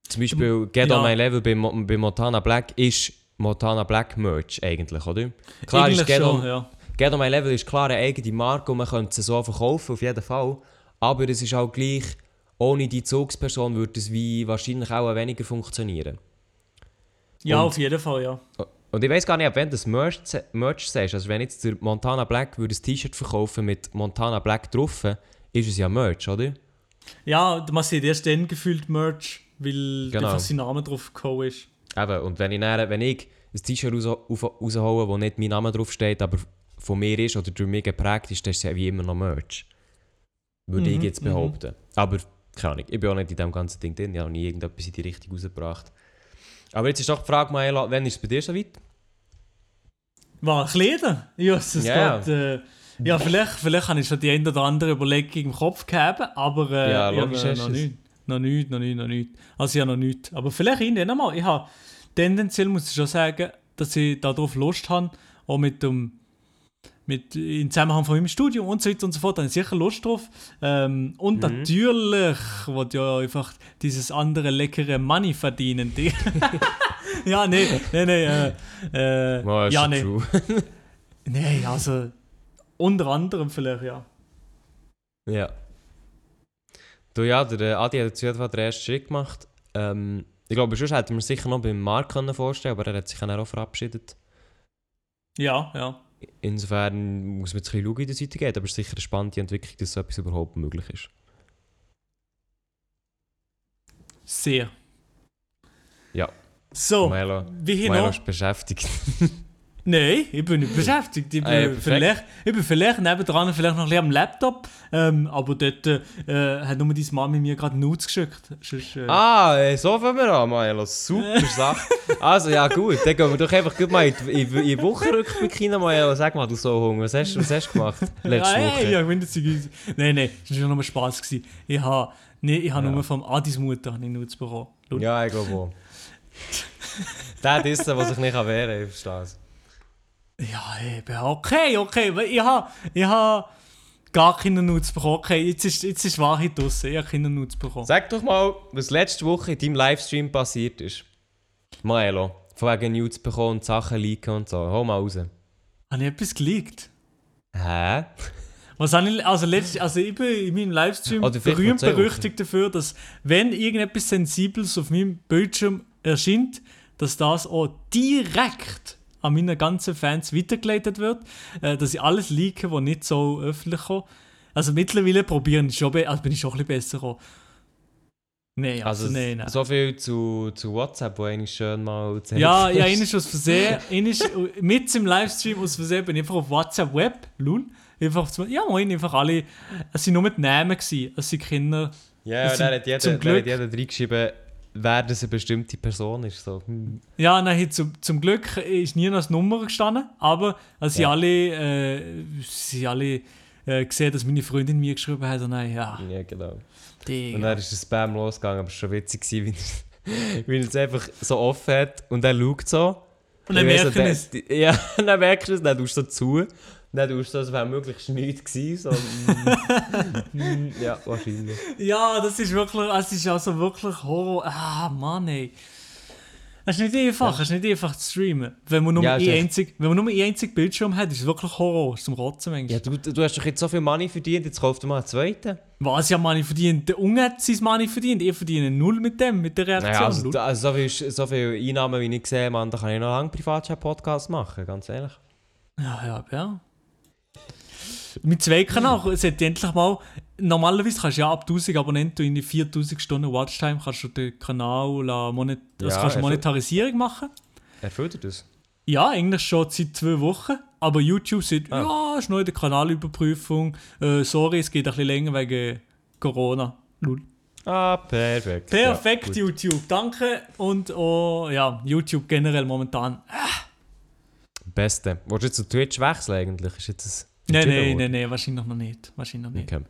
zum Beispiel Get Ja. on My Level bei, Mo bei Montana Black ist Montana Black Merch eigentlich, oder? Klar eigentlich ist Get schon, on, ja. Get on My Level ist klar eine eigene Marke und man könnte sie so verkaufen, auf jeden Fall. Aber es ist auch gleich, ohne die Zugsperson würde es wie wahrscheinlich auch weniger funktionieren. Ja, Und- auf jeden Fall, ja. Und ich weiß gar nicht, wenn du das Merch, Merch sagst. Also wenn jetzt der Montana Black würde ein T-Shirt verkaufen mit Montana Black drauf, ist es ja Merch, oder? Ja, man sieht erst dann gefühlt Merch, weil Genau. einfach sein Name drauf gekommen ist. Eben, und wenn ich, dann, wenn ich ein T-Shirt raus, raushole, wo nicht mein Name drauf steht, aber von mir ist oder durch mich geprägt ist, dann ist es ja wie immer noch Merch. Würde ich Mhm, jetzt mhm. behaupten. Aber, keine Ahnung, ich bin auch nicht in diesem ganzen Ding drin, ich habe nie irgendetwas in die Richtung rausgebracht. Aber jetzt ist doch die Frage, Maela, wann ist es bei dir so weit? Was, Kleider? Jesus Ja. Gott. Äh, ja, vielleicht, vielleicht habe ich schon die eine oder andere Überlegung im Kopf gehabt, aber äh, Ja, ich logisch hast noch du es. nicht. Noch nicht, noch nicht, noch nicht. Also ich habe noch nicht. Aber vielleicht irgendwann einmal. Ich habe tendenziell, muss ich schon sagen, dass ich darauf Lust habe, auch mit dem mit, im Zusammenhang von meinem Studium und so weiter und so fort, da habe ich sicher Lust drauf. Ähm, und Mhm. natürlich wollte ja einfach dieses andere leckere Money verdienen. Die ja, nee, nee, nee. Äh, äh, ist ja, nee. Nein, also unter anderem vielleicht, ja. Ja. Du ja, der äh, Adi hat jeden Fall den ersten Schritt gemacht. Ähm, ich glaube, sonst hätten wir es sicher noch beim Marc können vorstellen aber er hat sich dann auch verabschiedet. Ja, ja. Insofern muss man jetzt ein bisschen schauen, wie die Seite geht, aber es ist sicher eine spannende Entwicklung, dass so etwas überhaupt möglich ist. Sehr. Ja. So, Milo, Milo noch? ist beschäftigt. Nein, ich bin nicht beschäftigt. Ich bin, Ah, ja, vielleicht, ich bin vielleicht nebendran vielleicht noch ein am Laptop, ähm, aber dort äh, hat nur deine Mami mir gerade Nudes geschickt. Sonst, äh, ah, so fangen wir an, Milo. Super Sache. Also ja gut, dann gehen wir doch einfach gut mal in die, in die Wochenrückblick rein, Milo. Sag mal, du so Hunger, was hast, was hast du gemacht letzte Nein, Woche? ja, ich das ist- Nein, nein, das war nur Spaß. Gewesen. Ich habe nee, ich hab Ja. nur vom Adis Mutter ich Nudes bekommen. Schau. Ja, ich glaube auch. Der ist der, der sich nicht wehren kann, ich verstehe es. Ja, eben, okay, okay. weil Ich habe ich ha gar keine Nudes bekommen. Okay, jetzt ist, jetzt ist Wahrheit draussen. Ich habe keine Nudes bekommen. Sag doch mal, was letzte Woche in deinem Livestream passiert ist. Maelo, von wegen News bekommen und Sachen leaken und so. Hol mal raus. Habe ich etwas geleakt? Hä? Was habe ich, also, letzt, also ich bin in meinem Livestream vielleicht berühmt berüchtigt dafür, dass wenn irgendetwas Sensibles auf meinem Bildschirm erscheint, dass das auch direkt an meine ganzen Fans weitergeleitet wird, äh, dass ich alles leake, was nicht so öffentlich kommt. Also mittlerweile probieren schon, also bin ich schon ein bisschen besser gekommen. Nein, also, Also, nein, nein. so viel zu, zu WhatsApp, wo eigentlich schön mal zu Ja, ja, ist aus Versehen, ist mit im Livestream aus Versehen, bin ich einfach auf WhatsApp Web, lul, einfach, ja moin, einfach alle, es sind nur mit Namen gewesen, es sind Kinder, Ja, ja der hat jeder, zum Glück- hat jeder reingeschrieben, wer das eine bestimmte Person ist. So. hm. Ja, nein, zum, zum Glück ist nie noch eine Nummer gestanden, aber sind Ja. alle, äh, sie haben alle äh, gesehen, dass meine Freundin mir geschrieben hat und dann, ja, Ja, genau. Und Digga. dann ist der Spam losgegangen, aber es war schon witzig, gewesen, wie er- er es einfach so offen hat und er schaut so. Und dann noch, der- es. Ja, und dann merkst du es, dann tust du so zu. Du so, als wäre möglichst nichts gewesen. So, mm, mm, ja, wahrscheinlich. Ja, das ist wirklich, es ist also wirklich Horror. Ah, Mann, ey. Es ist nicht einfach, es ist nicht einfach zu streamen. Wenn man nur, Ja, ein, einzig, wenn man nur einen einzigen Bildschirm hat, ist es wirklich Horror, zum Rotzen Ja, manchmal. du, du hast doch jetzt so viel Money verdient, jetzt kauf dir mal einen zweiten. Was ja Money verdient, der Unge hat sein Money verdient, ihr verdient null mit dem, mit der Reaktion. Naja, also, da- also so, viel, so viel Einnahmen, wie ich sehe, Mann, da kann ich noch lange Privatchat-Podcasts machen, ganz ehrlich. Ja, ja, ja. Mit zwei Kanal sollte endlich mal. Normalerweise kannst du ja ab 1000 Abonnenten in die 4000 Stunden Watchtime kannst du den Kanal la monet also Ja, kannst. Monetarisierung machen. Erfüllt ihr das? Ja, eigentlich schon seit zwei Wochen. Aber YouTube sagt, Ah. ja, ist noch in der Kanalüberprüfung. Äh, sorry, es geht ein bisschen länger wegen Corona. Lul. Ah, perfekt. Perfekt, Ja. YouTube. Danke. Und oh, ja, YouTube generell momentan. Beste. Wolltest du jetzt zu Twitch wechseln eigentlich? Ist jetzt das Nein, nein, nein, nein, wahrscheinlich noch nicht. Wahrscheinlich noch nicht. Okay.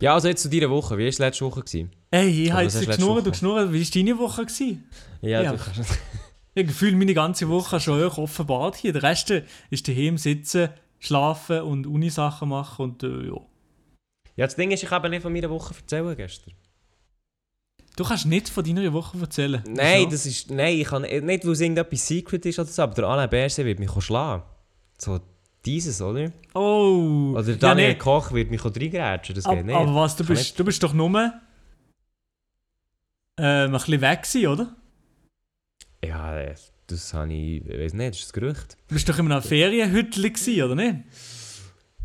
Ja, also jetzt zu deiner Woche. Wie war es letzte Woche? Gewesen? Ey, ich habe jetzt hast du geschnurrt und geschnurrt. Wie war deine Woche? Gewesen? Ja, Ja. du kannst... Ich gefühle meine ganze Woche schon euch offenbart hier. Der Rest ist daheim sitzen, schlafen und Unisachen machen und äh, ja. Ja, das Ding ist, ich habe nicht von meiner Woche erzählen gestern. Du kannst nicht von deiner Woche erzählen. Nein, Wieso? das ist... Nein, ich kann nicht, weil es irgendetwas Secret ist oder so, aber der Alain Berset wird mich schlagen. So dieses, oder? Oh! Oder ja, Daniel nee. Koch wird mich reingrätschen, das Ab, geht nicht. aber was, du bist, du bist doch nur ähm, ein bisschen weg gewesen, oder? Ja, äh, das habe ich... Ich weiß nicht, das ist das Gerücht. Du bist doch in einer Ferienhütte gewesen, oder nicht?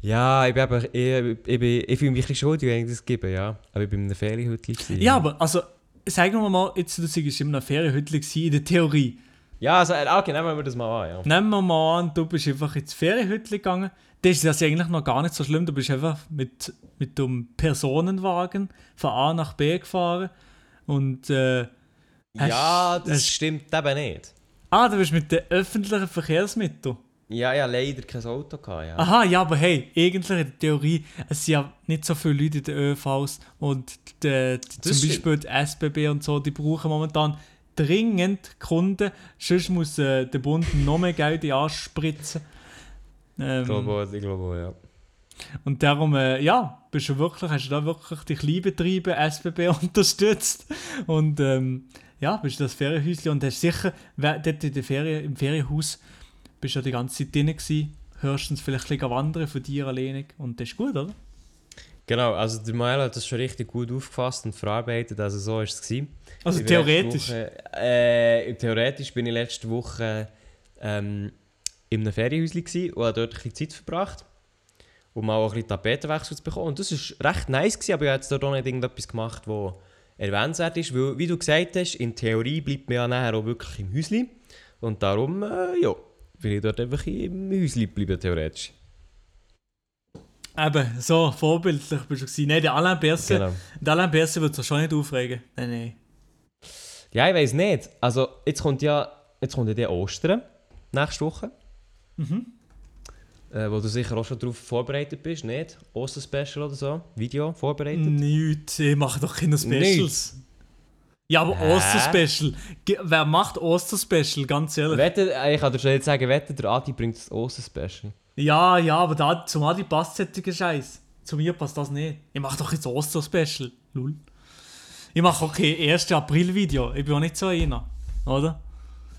Ja, ich bin aber... Ich, ich, bin, ich fühle mich ein bisschen schuldig, wenn ich das gebe, ja. Aber ich bin in einer Ferienhütte. gewesen. Ja, aber also, sagen wir mal, jetzt, du sagst, in einer Ferienhütte gewesen, in der Theorie. Ja, also, äh, okay, nehmen wir das mal an, ja. Nehmen wir mal an, du bist einfach ins Ferienhütte gegangen. Das ist das eigentlich noch gar nicht so schlimm. Du bist einfach mit, mit dem Personenwagen von A nach B gefahren. Und, äh, Hast- Ja, das hast- stimmt eben nicht. ah, du bist mit den öffentlichen Verkehrsmitteln. Ja, ja, leider kein Auto gehabt, ja. Aha, ja, aber hey, eigentlich in der Theorie, es sind ja nicht so viele Leute in den ÖVs und die, die, zum stimmt. Beispiel die SBB und so, die brauchen momentan dringend Kunden, sonst muss äh, der Bund noch mehr Geld in den Arsch spritzen. Ähm, Ich glaube ich glaube ja. Und darum, äh, ja, bist du wirklich, hast du da wirklich die Kleinbetriebe SBB unterstützt und ähm, ja, bist du das Ferienhäuschen und hast sicher, dort in der Ferien, im Ferienhaus bist du ja die ganze Zeit drin gewesen, höchstens vielleicht ein bisschen wandern von dir alleine und das ist gut, oder? Genau, also der Mael hat das schon richtig gut aufgefasst und verarbeitet, also so war es. gewesen. Also Ich theoretisch. Woche, äh, theoretisch bin ich letzte Woche ähm, in einem Ferienhäuschen und habe dort ein bisschen Zeit verbracht. Mal auch ein bisschen Tapetenwechsel zu bekommen. Und das war recht nice, gewesen, aber ich habe jetzt dort auch nicht irgendetwas gemacht, das erwähnenswert ist. Weil, wie du gesagt hast, in Theorie bleibt man ja nachher auch wirklich im Häuschen. Und darum, äh, ja, bin ich dort einfach im Häuschen geblieben, theoretisch. Eben, so vorbildlich bist du gewesen. Nein, der Alain Berset, Genau. der Alain Berset wird sich schon nicht aufregen. Nein, nein. Ja, ich weiß nicht. Also, jetzt kommt ja, jetzt kommt ja der Ostern, nächste Woche. Mhm. Äh, wo du sicher auch schon darauf vorbereitet bist, nicht? Oster-Special oder so? Video vorbereitet? Nichts, ich mache doch keine Specials. Nichts. Ja, aber Hä? Oster-Special. Wer macht Oster-Special, ganz ehrlich? Wette, äh, ich kann dir schon jetzt sagen, wette, der Adi bringt das Oster-Special. Ja, ja, aber da, zum Adi passt solcher Scheiß. Zu mir passt das nicht. Ich mache doch jetzt Oster-Special. Lul. Ich mache auch kein 1. April-Video. Ich bin auch nicht so einer. Oder?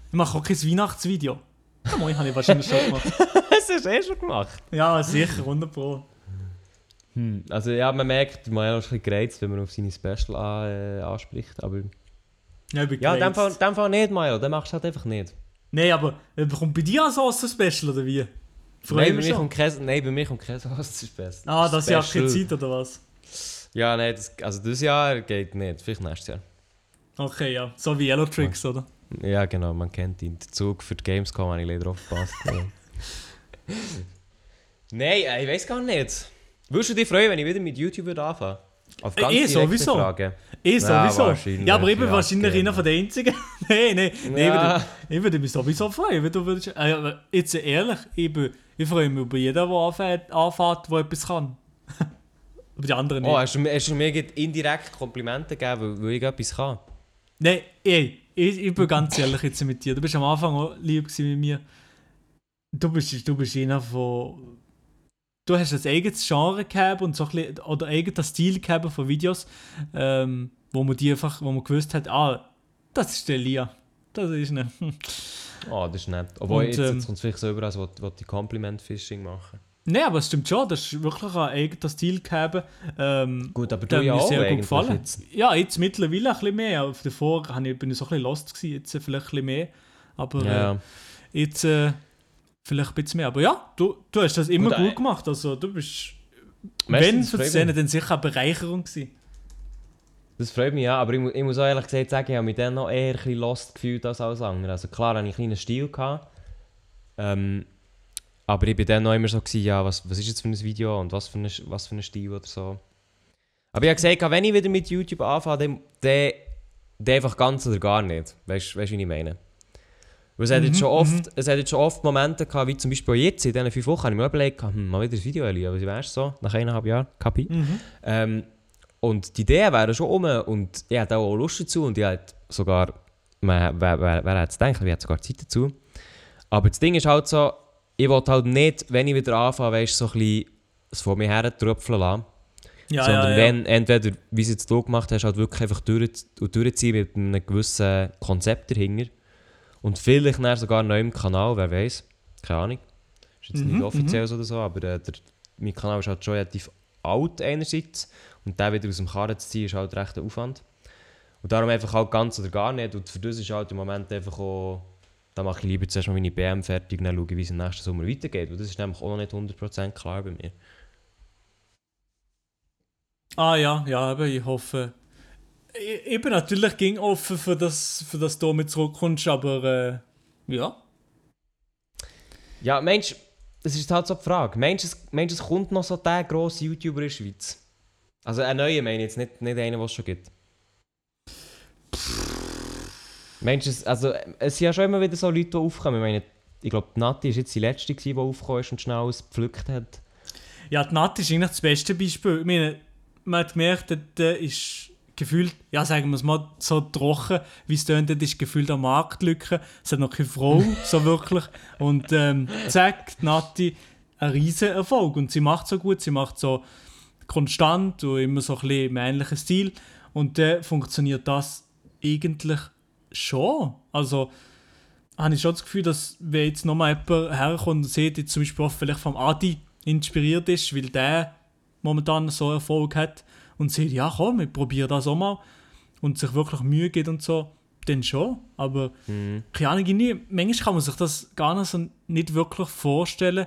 Ich mache auch kein Weihnachtsvideo. Ja, moin, habe ich wahrscheinlich schon gemacht. das hast du eh schon gemacht. Ja, sicher, 100 Pro. Hm. Also ja, man merkt, man ist ein bisschen gereizt, wenn man auf seine Special an, äh, anspricht. Aber Ja, ich bin ja, in dem gereizt. Fall, in dem Fall nicht, Mario. Den machst du halt einfach nicht. Nein, aber äh, kommt bei dir ein Oster-Special oder wie? Nein, bei mir kommt kein, nein, bei mir kommt kein Oster-Special. Ah, das Jahr keine. Zeit oder was? Ja, nein, das, also dieses Jahr geht nicht. Vielleicht nächstes Jahr. Okay, ja. So wie Yellow Tricks, oder? Ja, genau, man kennt ihn. Der Zug für die Gamescom habe ich leider aufgepasst. Ja. Nein, äh, ich weiß gar nicht. Würdest du dich freuen, wenn ich wieder mit YouTube würde anfangen Auf Äh, ganz eh, direkte sowieso. Fragen. Eh, Ja, sowieso. Ja, aber ich bin ja, wahrscheinlich genau. einer von den Einzigen. Nein, nein. nein Ja. ich, würde, ich würde mich sowieso freuen, wenn du würdest. Aber jetzt ehrlich, ich, bin, ich freue mich über jeden, der anfährt, anfährt, der etwas kann. aber die anderen nicht. Oh, hast du, hast du mir indirekt Komplimente gegeben, weil, weil ich etwas kann? Nein, ey, ich, ich bin ganz ehrlich jetzt mit dir. Du bist am Anfang auch lieb mit mir. Du bist, du bist einer von. Du hast ein eigenes Genre gehabt und so ein bisschen, oder eigener Stil gehabt von Videos, ähm, wo man die einfach, wo man gewusst hat, ah, das ist der Lia. Das ist ne. Oh, das ist nett. Obwohl, Und, jetzt, ähm, jetzt kommt es vielleicht so über, als wollte ich Compliment-Fishing machen. Nein, aber es stimmt schon, das ist wirklich ein eigener Stil gehabt. Ähm, Gut, aber du ja mir auch sehr gut gefallen. jetzt. Ja, jetzt mittlerweile ein bisschen mehr. Auf Davor habe ich- bin ich so ein bisschen lost gewesen, jetzt vielleicht ein bisschen mehr. Aber äh, Ja. Jetzt äh, vielleicht ein bisschen mehr. Aber ja, du, du hast das immer Gut, gut, äh, gemacht. Also du bist, Merci, wenn für die Szene, dann sicher eine Bereicherung gewesen. Das freut mich ja, aber ich, ich muss auch ehrlich gesagt sagen, ich habe mich dann noch eher ein bisschen lost gefühlt als alles andere. Also klar hatte ich einen kleinen Stil. Gehabt, ähm, aber ich war dann noch immer so, gewesen, ja, was, was ist jetzt für ein Video und was für ein, was für ein Stil oder so. Aber ich habe gesagt, wenn ich wieder mit YouTube anfange, dann, dann, dann einfach ganz oder gar nicht. Weißt du, wie ich meine? Weil es, hat jetzt Mhm, schon oft, es hat jetzt schon oft Momente gehabt, wie zum Beispiel jetzt, in diesen fünf Wochen, habe ich mir überlegt, hm, mal wieder ein Video, Elia, wie wär's so, nach eineinhalb Jahren, Kapi. Ähm, und die Ideen wären schon um und ich hatte auch Lust dazu und ich hatte sogar, man, wer, wer, wer hätte es gedacht, ich hatte sogar Zeit dazu. Aber das Ding ist halt so, ich wollte halt nicht, wenn ich wieder anfange, weißt, so ein bisschen es vor mir her tröpfeln lassen. Ja, sondern ja, ja. wenn entweder, wie es jetzt du gemacht hast, halt wirklich einfach durch, durchziehen mit einem gewissen Konzept dahinter. Und vielleicht dann sogar neu im Kanal, wer weiß. Keine Ahnung. Ist jetzt Mhm, nicht offiziell oder so, aber äh, der, mein Kanal ist halt schon relativ alt einerseits. Und den wieder aus dem Karren zu ziehen, ist halt recht ein Aufwand. Und darum einfach halt ganz oder gar nicht. Und für das ist halt im Moment einfach auch, da mache ich lieber zuerst mal meine BM fertig und dann schaue, wie es im nächsten Sommer weitergeht. Weil das ist nämlich auch noch nicht 100% klar bei mir. Ah ja, ja, aber ich hoffe. Ich, ich bin natürlich ging offen für das, für das du mit zurückkommst, aber äh, ja. Ja, meinst du, das ist halt so die Frage. Meinst du, es, es kommt noch so der grosse YouTuber in der Schweiz? Also ein neuer meine ich jetzt, nicht, nicht einen, den es schon gibt. Meinst du, es, also es sind ja schon immer wieder so Leute, die aufkommen. Ich meine, ich glaube, Nati war jetzt die letzte, gewesen, die aufgekommen ist und schnell alles gepflückt hat. Ja, die Nat ist eigentlich das beste Beispiel. Ich meine, man hat gemerkt, der ist gefühlt, ja sagen wir es mal so trocken, wie es tönt, ist gefühlt eine Marktlücke. Es hat noch keine Frau, so wirklich. Und ähm, zack, die Nati, ein riesen Erfolg. Und sie macht so gut, sie macht so konstant und immer so ein bisschen im ähnlichen Stil. Und dann funktioniert das eigentlich schon. Also, habe ich schon das Gefühl, dass wenn jetzt nochmal jemand herkommt und sieht, jetzt zum Beispiel auch vielleicht vom Adi inspiriert ist, weil der momentan so Erfolg hat und sieht, ja komm, ich probiere das auch mal und sich wirklich Mühe gibt und so, dann schon. Aber Mhm. keine Ahnung, manchmal kann man sich das gar nicht, so nicht wirklich vorstellen.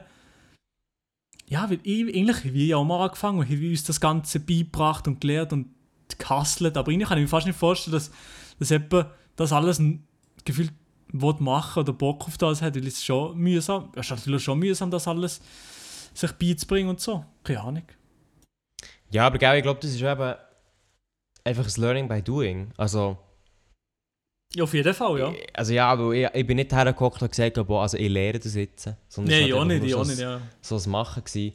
Ja, weil ich, eigentlich habe ich auch mal angefangen und habe uns das Ganze beigebracht und gelehrt und gehustelt, aber irgendwie kann ich mir fast nicht vorstellen, dass, dass jemand das alles gefühlt will machen oder Bock auf das hat, weil es ist schon mühsam, es ist schon mühsam, das alles sich beizubringen und so. Keine Ahnung. Ja, aber ich glaube, das ist eben einfach ein Learning by Doing. Also, Ja, auf jeden Fall, ja. ich- also ja, aber ich, ich bin nicht hergekommen und gesagt, boah, also ich lehre das jetzt. Sondern Nein, war auch nicht, ich auch nicht, ja. So ein Machen gewesen.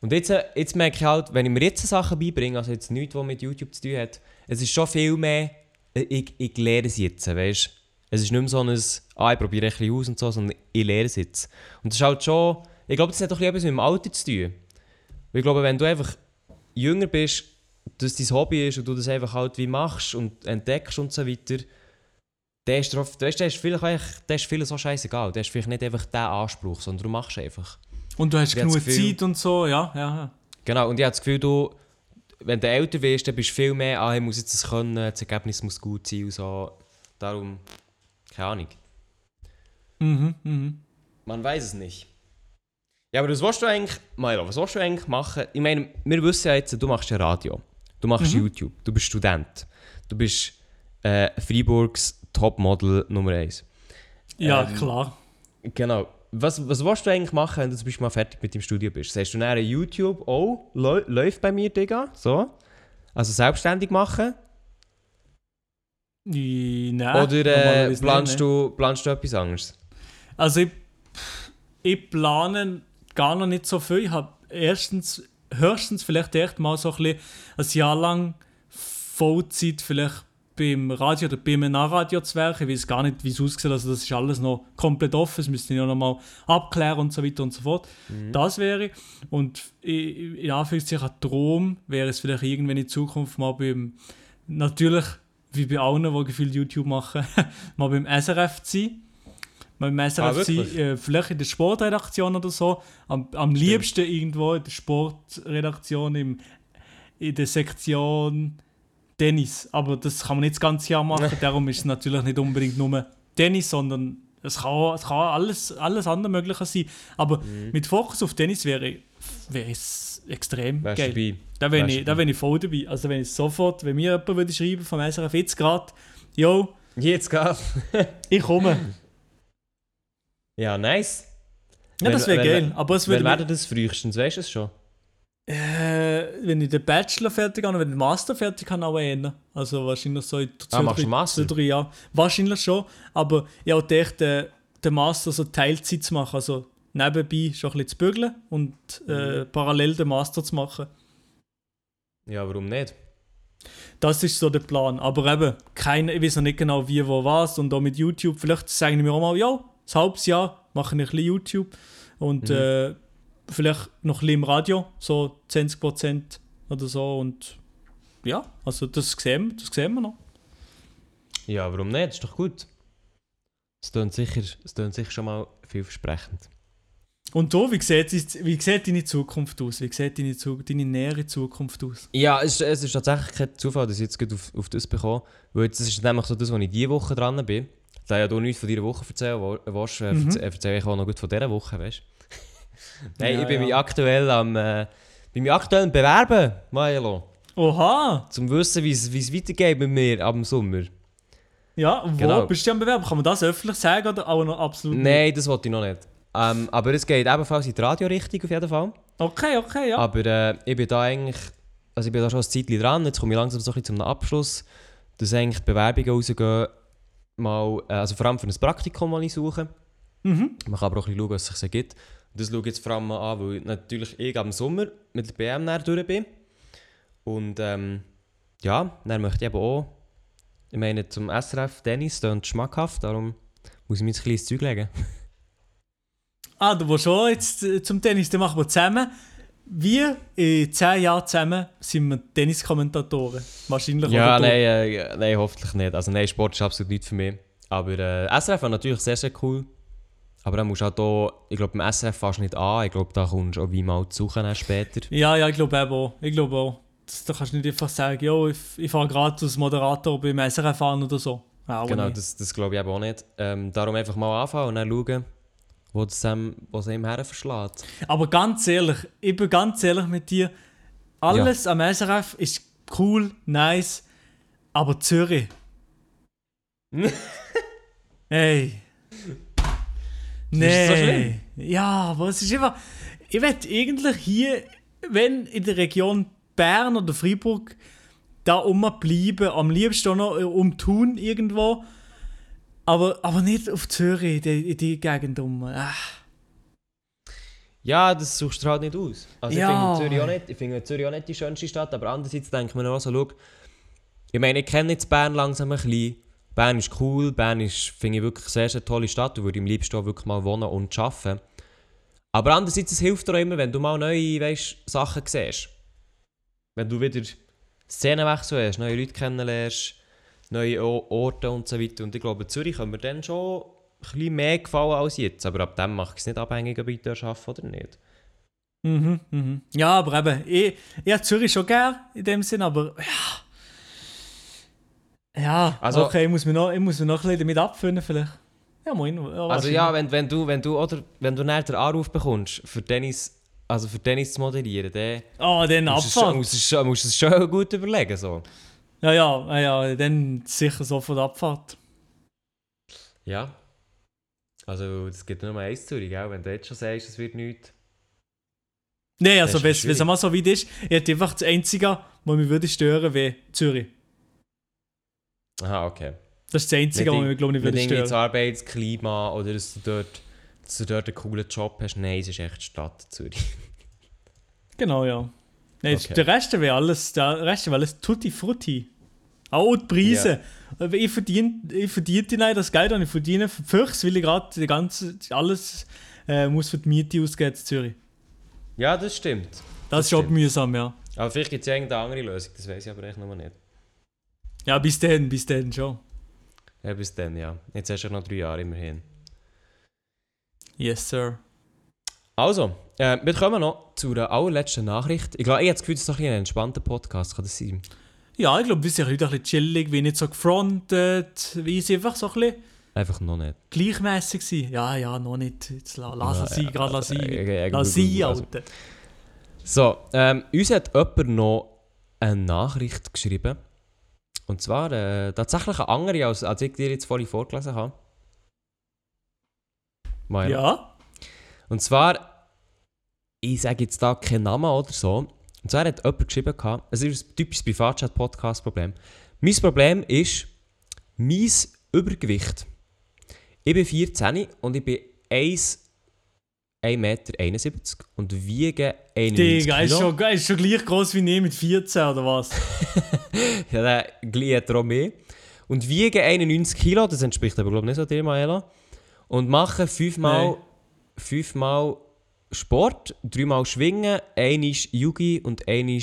Und jetzt, äh, jetzt merke ich halt, wenn ich mir jetzt Sachen beibringe, also jetzt nichts, was mit YouTube zu tun hat, es ist schon viel mehr, äh, ich, ich lehre es jetzt, weißt Es ist nicht mehr so ein, ah, ich probiere ein bisschen aus und so, sondern ich lehre es jetzt. Und das ist halt schon, ich glaube, das hat bisschen etwas mit dem Alter zu tun. Weil ich glaube, wenn du einfach jünger bist, dass dein Hobby ist und du das einfach halt wie machst und entdeckst und so weiter, der ist drauf, weißt, der ist vielleicht der ist vieles so scheißegal. Der ist vielleicht nicht einfach der Anspruch, sondern du machst einfach. Und du hast genug Gefühl- Zeit und so, ja, ja. ja. Genau, und ich habe das Gefühl, du, wenn du älter wirst, dann bist du viel mehr, ah, ich muss jetzt das können, das Ergebnis muss gut sein und so. Darum, keine Ahnung. Mhm, mhm. Man weiß es nicht. Ja, aber was willst du eigentlich, Milo, was willst du eigentlich machen? Ich meine, wir wissen ja jetzt, du machst ja Radio, du machst Mhm. YouTube, du bist Student, du bist äh, Freiburgs Topmodel Nummer 1. Ja, Ähm, klar. Genau. Was, was willst du eigentlich machen, wenn du zum Beispiel mal fertig mit dem Studium bist? Sagst du nachher YouTube, oh, läu- läuft bei mir, Digga, so? Also selbstständig machen? Nein. Oder äh, planst, du, planst du etwas anderes? Also ich, ich plane gar noch nicht so viel. Ich habe erstens, höchstens vielleicht echt mal so ein, bisschen ein Jahr lang Vollzeit vielleicht beim Radio oder beim Radio zu werken. Ich weiß gar nicht, wie es aussieht. Also das ist alles noch komplett offen. Das müsste ich noch mal abklären und so weiter und so fort. Das wäre. Und in Anführungszeichen ein Traum wäre es vielleicht irgendwann in Zukunft mal beim, natürlich wie bei allen, die gefühlt YouTube machen, mal beim SRF zu sein. Mal beim SRF Ah, sein, äh, vielleicht in der Sportredaktion oder so. Am, am liebsten irgendwo in der Sportredaktion, im, in der Sektion Tennis. Aber das kann man nicht das ganze Jahr machen, darum ist es natürlich nicht unbedingt nur Tennis, sondern es kann, es kann alles, alles andere Mögliche sein. Aber Mhm. mit Fokus auf Tennis wäre, wäre es extrem Wärst geil. dabei? Da Wärst ich, da bin ich voll dabei. Also wenn ich sofort, wenn mir jemand würde schreiben vom SRF jetzt gerade, yo, Jetzt geht's. ich komme. Ja, nice. Ja, das wäre geil. Aber es Wann würde wäre mich, das frühestens? Weißt du es schon? Äh, wenn ich den Bachelor fertig habe und wenn ich den Master fertig habe, auch eher. Also wahrscheinlich so in zwei, Ah, machst du drei, zwei, drei Jahren. Wahrscheinlich schon. Aber ich habe gedacht, den, den Master so Teilzeit zu machen. Also nebenbei schon ein bisschen zu bügeln und äh, Mhm. parallel den Master zu machen. Ja, warum nicht? Das ist so der Plan. Aber eben, keine, ich weiß noch nicht genau wie, wo, was. Und auch mit YouTube, vielleicht sagen wir auch mal, ja, ein halbes Jahr mache ich ein bisschen YouTube. Und Mhm. äh, vielleicht noch ein bisschen im Radio, so 20% oder so. Und ja, also das sehen, wir- das sehen wir noch. Ja, warum nicht? ist doch gut. Es klingt sicher, es klingt sicher schon mal vielversprechend. Und du, wie sieht, wie sieht deine Zukunft aus? Wie sieht deine, deine nähere Zukunft aus? Ja, es, ist- es ist tatsächlich kein Zufall, dass ich jetzt auf, auf das bekomme. Weil jetzt, das ist nämlich so das, wo ich diese Woche dran bin. Darf ja du nichts von dieser Woche erzählen, willst, äh, Mhm. erzähl- erzähle ich auch noch gut von dieser Woche, weißt du? Nein, Ja, ich bin ja. mich aktuell am äh, bin mich aktuell am Bewerben, Milo. Oha! Zum wissen, wie es weitergeht mit mir ab dem Sommer. Ja, wo Genau. bist du am Bewerben? Kann man das öffentlich sagen oder auch noch absolut Nein, das wollte ich noch nicht. Ähm, aber es geht ebenfalls in die Radiorichtung auf jeden Fall. Okay, okay, ja. Aber äh, ich bin da eigentlich, also ich bin da schon ein Zeitchen dran, jetzt komme ich langsam so ein bisschen zum Abschluss, dass eigentlich die Bewerbungen rausgehen, mal, äh, also vor allem für ein Praktikum, das ich suche. Mhm. Man kann aber auch ein bisschen schauen, was es sich so gibt. Das schaue ich jetzt vor allem mal an, weil natürlich ich am Sommer mit der BM durch bin. Und ähm, ja, dann möchte ich eben auch, ich meine, zum SRF Tennis, das ist schmackhaft, darum muss ich mir jetzt ein ins Zeug legen. Ah, du willst schon jetzt äh, zum Tennis, dann machen wir zusammen. Wir in 10 Jahren zusammen sind wir Tenniskommentatoren. Wahrscheinlich Ja, nein, äh, nein, hoffentlich nicht. Also nein, Sport ist absolut nicht für mich. Aber äh, SRF war natürlich sehr, sehr cool. Aber dann musst du halt auch, ich glaube, beim SRF fast nicht an. Ich glaube, da kommst du auch wie mal zu suchen später. Ja, ja, ich glaube eben auch. Ich glaube auch. Da kannst du nicht einfach sagen, yo, ich, ich fahre gerade als Moderator beim SRF an oder so. Ja, auch genau, nicht. das, das glaube ich eben auch nicht. Ähm, darum einfach mal anfangen und dann schauen, wo es einem, einem her verschlägt. Aber ganz ehrlich, ich bin ganz ehrlich mit dir. Alles am SRF ist cool, nice, aber Zürich. Ey. Das so Nee. ja, aber es ist einfach. Ich will eigentlich hier, wenn in der Region Bern oder Freiburg, da bleiben, am liebsten auch noch äh, um Thun irgendwo. Aber, aber nicht auf Zürich, in die, die Gegend um. Ja, das suchst du halt nicht aus. Also Ja. ich finde Zürich auch nicht, ich finde Zürich auch nicht die schönste Stadt, aber andererseits denke ich mir auch so, schau, ich meine, ich kenne jetzt Bern langsam ein bisschen. Bern ist cool, Bern ist, finde ich, wirklich sehr, sehr tolle Stadt. Du würde am liebsten auch wirklich mal wohnen und arbeiten. Aber andererseits, es hilft dir auch immer, wenn du mal neue weißt, Sachen siehst. Wenn du wieder Szenenwechsel hast, neue Leute kennenlernst, neue Orte und so weiter. Und ich glaube, Zürich können mir dann schon ein bisschen mehr gefallen als jetzt. Aber ab dem mache ich es nicht abhängig, ob ich dort arbeite oder nicht. Mhm, mhm. Ja, aber eben, ich, ich habe Zürich schon gern in dem Sinn, aber ja. Ja, Also- okay, ich muss mich noch, ich muss mich noch ein bisschen damit abfinden vielleicht. Ja, moin. Ja, Also ja, wenn, wenn du, wenn du, oder, wenn du näher den Anruf bekommst, für Tennis, also für Tennis zu moderieren, dann Oh, dann Abfahrt. musst du es schon, musst es schon gut überlegen. So. Ja, ja, ja, ja, dann sicher sofort Abfahrt. Ja. Also es gibt nur mal eins Zürich, gell? wenn du jetzt schon sagst, es wird nichts. Nein, also wenn es einmal so weit ist, ich hätte einfach das Einzige, was mich würde stören, wäre Zürich. Aha, okay. Das ist das Einzige, was mich, glaube ich, Nicht irgendwie das stören. Arbeitsklima oder dass du, dort, dass du dort einen coolen Job hast. Nein, es ist echt die Stadt Zürich. Genau, ja. Nein, Okay. Der Rest wäre alles, der Rest wäre alles tutti frutti. Auch die Preise. Aber Ich verdiene ich verdiene nicht das Geld, das ich verdiene für Füchs, weil ich gerade die ganze, alles äh, muss für die Miete ausgeben in Zürich. Ja, das stimmt. Das, Das ist stimmt. mühsam, ja. Aber vielleicht gibt es ja irgendeine andere Lösung, das weiß ich aber echt noch nicht. Ja, bis dann, bis dann schon. Ja, bis dann, ja. Jetzt hast du noch drei Jahre immerhin. Yes, sir. Also, äh, wir kommen noch zu der allerletzten Nachricht. Ich glaube, ich habe das Gefühl, das ist noch ein, ein entspannter Podcast, kann das sein? Ja, ich glaube, wir sind heute ein bisschen chillig, wie nicht so gefrontet, wie sie einfach so ein bisschen Einfach noch nicht. gleichmäßig sind. Ja, ja, noch nicht. Jetzt la- lass es Ja, sein, gerade lass äh, sein. Lass sein, gut, also. Alter. So, ähm, uns hat jemand noch eine Nachricht geschrieben. Und zwar äh, tatsächlich eine andere, als, als ich dir jetzt vorhin vorgelesen habe. Meine. Ja? Und zwar, ich sage jetzt da keinen Namen oder so. Und zwar hat jemand geschrieben, gehabt, es ist ein typisches Privatchat-Podcast-Problem. Mein Problem ist mein Übergewicht. Ich bin 14 und ich bin 1 1,71 Meter und wiege 91 Digga, ist schon, ist schon gleich groß wie ich mit 14 oder was? Ja, der gliedert auch mehr. Und wiege 91 Kilo, das entspricht aber glaube ich nicht so dir, Maela. Und mache fünfmal, Nein. fünfmal Sport, dreimal Schwingen, einmal Yugi und einmal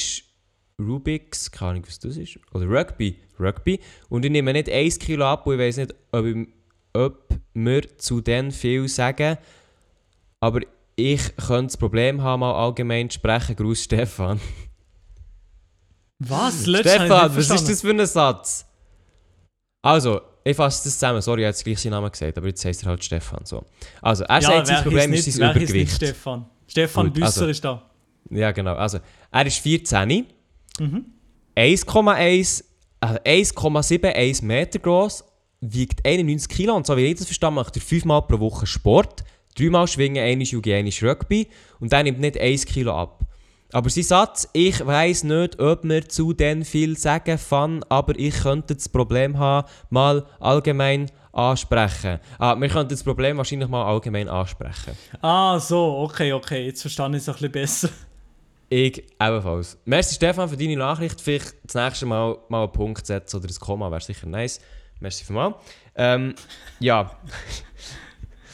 Rubik's, keine Ahnung, was das ist. Oder Rugby. Rugby. Und ich nehme nicht 1 Kilo ab und ich weiß nicht, ob, ich, ob wir zu denen viel sagen. Aber ich könnte das Problem haben, mal allgemein zu sprechen. Gruß Stefan. Was? Ich Stefan, was ist das für ein Satz? Also, ich fasse das zusammen. Sorry, ich habe jetzt gleich seinen Namen gesagt, aber jetzt heißt er halt Stefan. So. Also, er sagt, sein Problem ist nicht- sein Übergewicht. Stefan. Stefan Gut, Büsser also. ist da. Ja, genau. Also, er ist 14, Mhm. 1,1, also 1,71 Meter groß, wiegt 91 Kilo und so wie ich das verstanden macht er 5 Mal pro Woche Sport, 3 Mal Schwingen, 1 Jugi, 1 Rugby und dann nimmt nicht 1 Kilo ab. Aber sein Satz, ich weiß nicht, ob wir zu den viel sagen kann, aber ich könnte das Problem haben, mal allgemein ansprechen. Ah, wir könnten das Problem wahrscheinlich mal allgemein ansprechen. Ah, so, okay, okay. Jetzt verstehe ich es ein bisschen besser. Ich ebenfalls. Merci Stefan für deine Nachricht. Vielleicht das nächste Mal mal einen Punkt setzen oder ein Komma wäre sicher nice. Merci vielmals. Ähm, ja.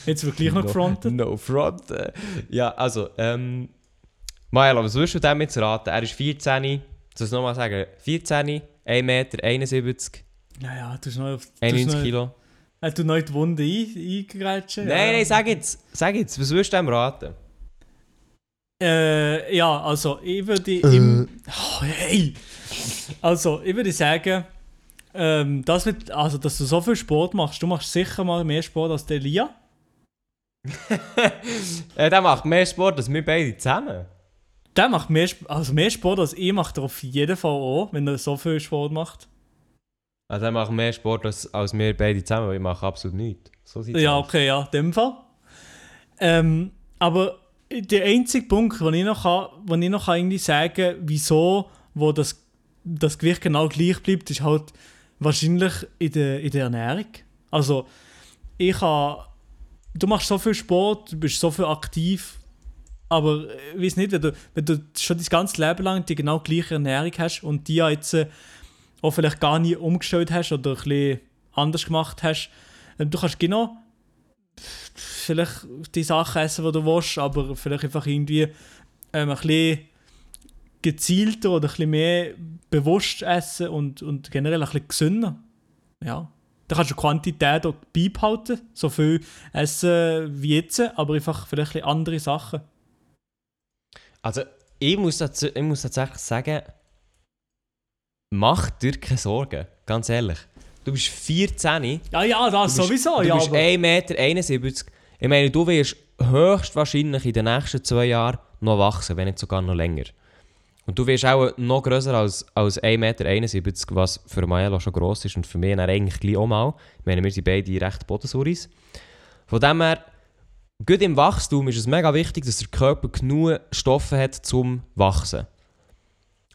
Jetzt wird gleich noch gefrontet. No front. Äh, Ja, also, ähm, Maela, was würdest du dem jetzt raten? Er ist 14, soll ich es nochmal sagen? 14, 1 Meter, 71, Ja, ja, du hast noch auf. du hast 91 noch- Kilo. Hat du noch die Wunde ein, eingrätschen? Nein, nein, sag jetzt, sag jetzt, was würdest du dem raten? Äh, ja, also ich würde im. Oh, hey! Also, ich würde sagen, ähm, das mit, also, dass du so viel Sport machst, du machst sicher mal mehr Sport als der Lia. Äh, der macht mehr Sport als wir beide zusammen. Der macht mehr, also mehr Sport als ich, macht er auf jeden Fall auch, wenn er so viel Sport macht. Also er macht mehr Sport als, als wir beide zusammen, weil ich mache absolut nichts. So Ja, aus. okay, ja, in dem Fall. Ähm, aber der einzige Punkt, wo ich noch, kann, wo ich noch kann irgendwie sagen wieso wo das, das Gewicht genau gleich bleibt, ist halt wahrscheinlich in der, in der Ernährung. Also, ich habe. Du machst so viel Sport, du bist so viel aktiv, aber ich weiß nicht, wenn du, wenn du schon das ganze Leben lang die genau gleiche Ernährung hast und die jetzt äh, auch vielleicht gar nie umgestellt hast oder ein bisschen anders gemacht hast, äh, du kannst genau vielleicht die Sachen essen, die du willst, aber vielleicht einfach irgendwie ähm, ein bisschen gezielter oder ein bisschen mehr bewusst essen und, und generell ein bisschen gesünder. Ja. Da kannst du die Quantität auch beibehalten, so viel essen wie jetzt, aber einfach vielleicht ein andere Sachen. Also ich muss, dazu, ich muss tatsächlich sagen, mach dir keine Sorgen, ganz ehrlich. Du bist 14, Ja, ja, das du bist, sowieso, du ja. bist aber- 1,71 Meter. Ich meine, du wirst höchstwahrscheinlich in den nächsten zwei Jahren noch wachsen, wenn nicht sogar noch länger. Und du wirst auch noch grösser als, als 1,71 Meter, was für Maelo schon gross ist und für mich eigentlich gleich auch mal. Ich meine, wir sind beide recht Bodensuris. Von dem her, gut im Wachstum ist es mega wichtig, dass der Körper genug Stoffe hat zum Wachsen.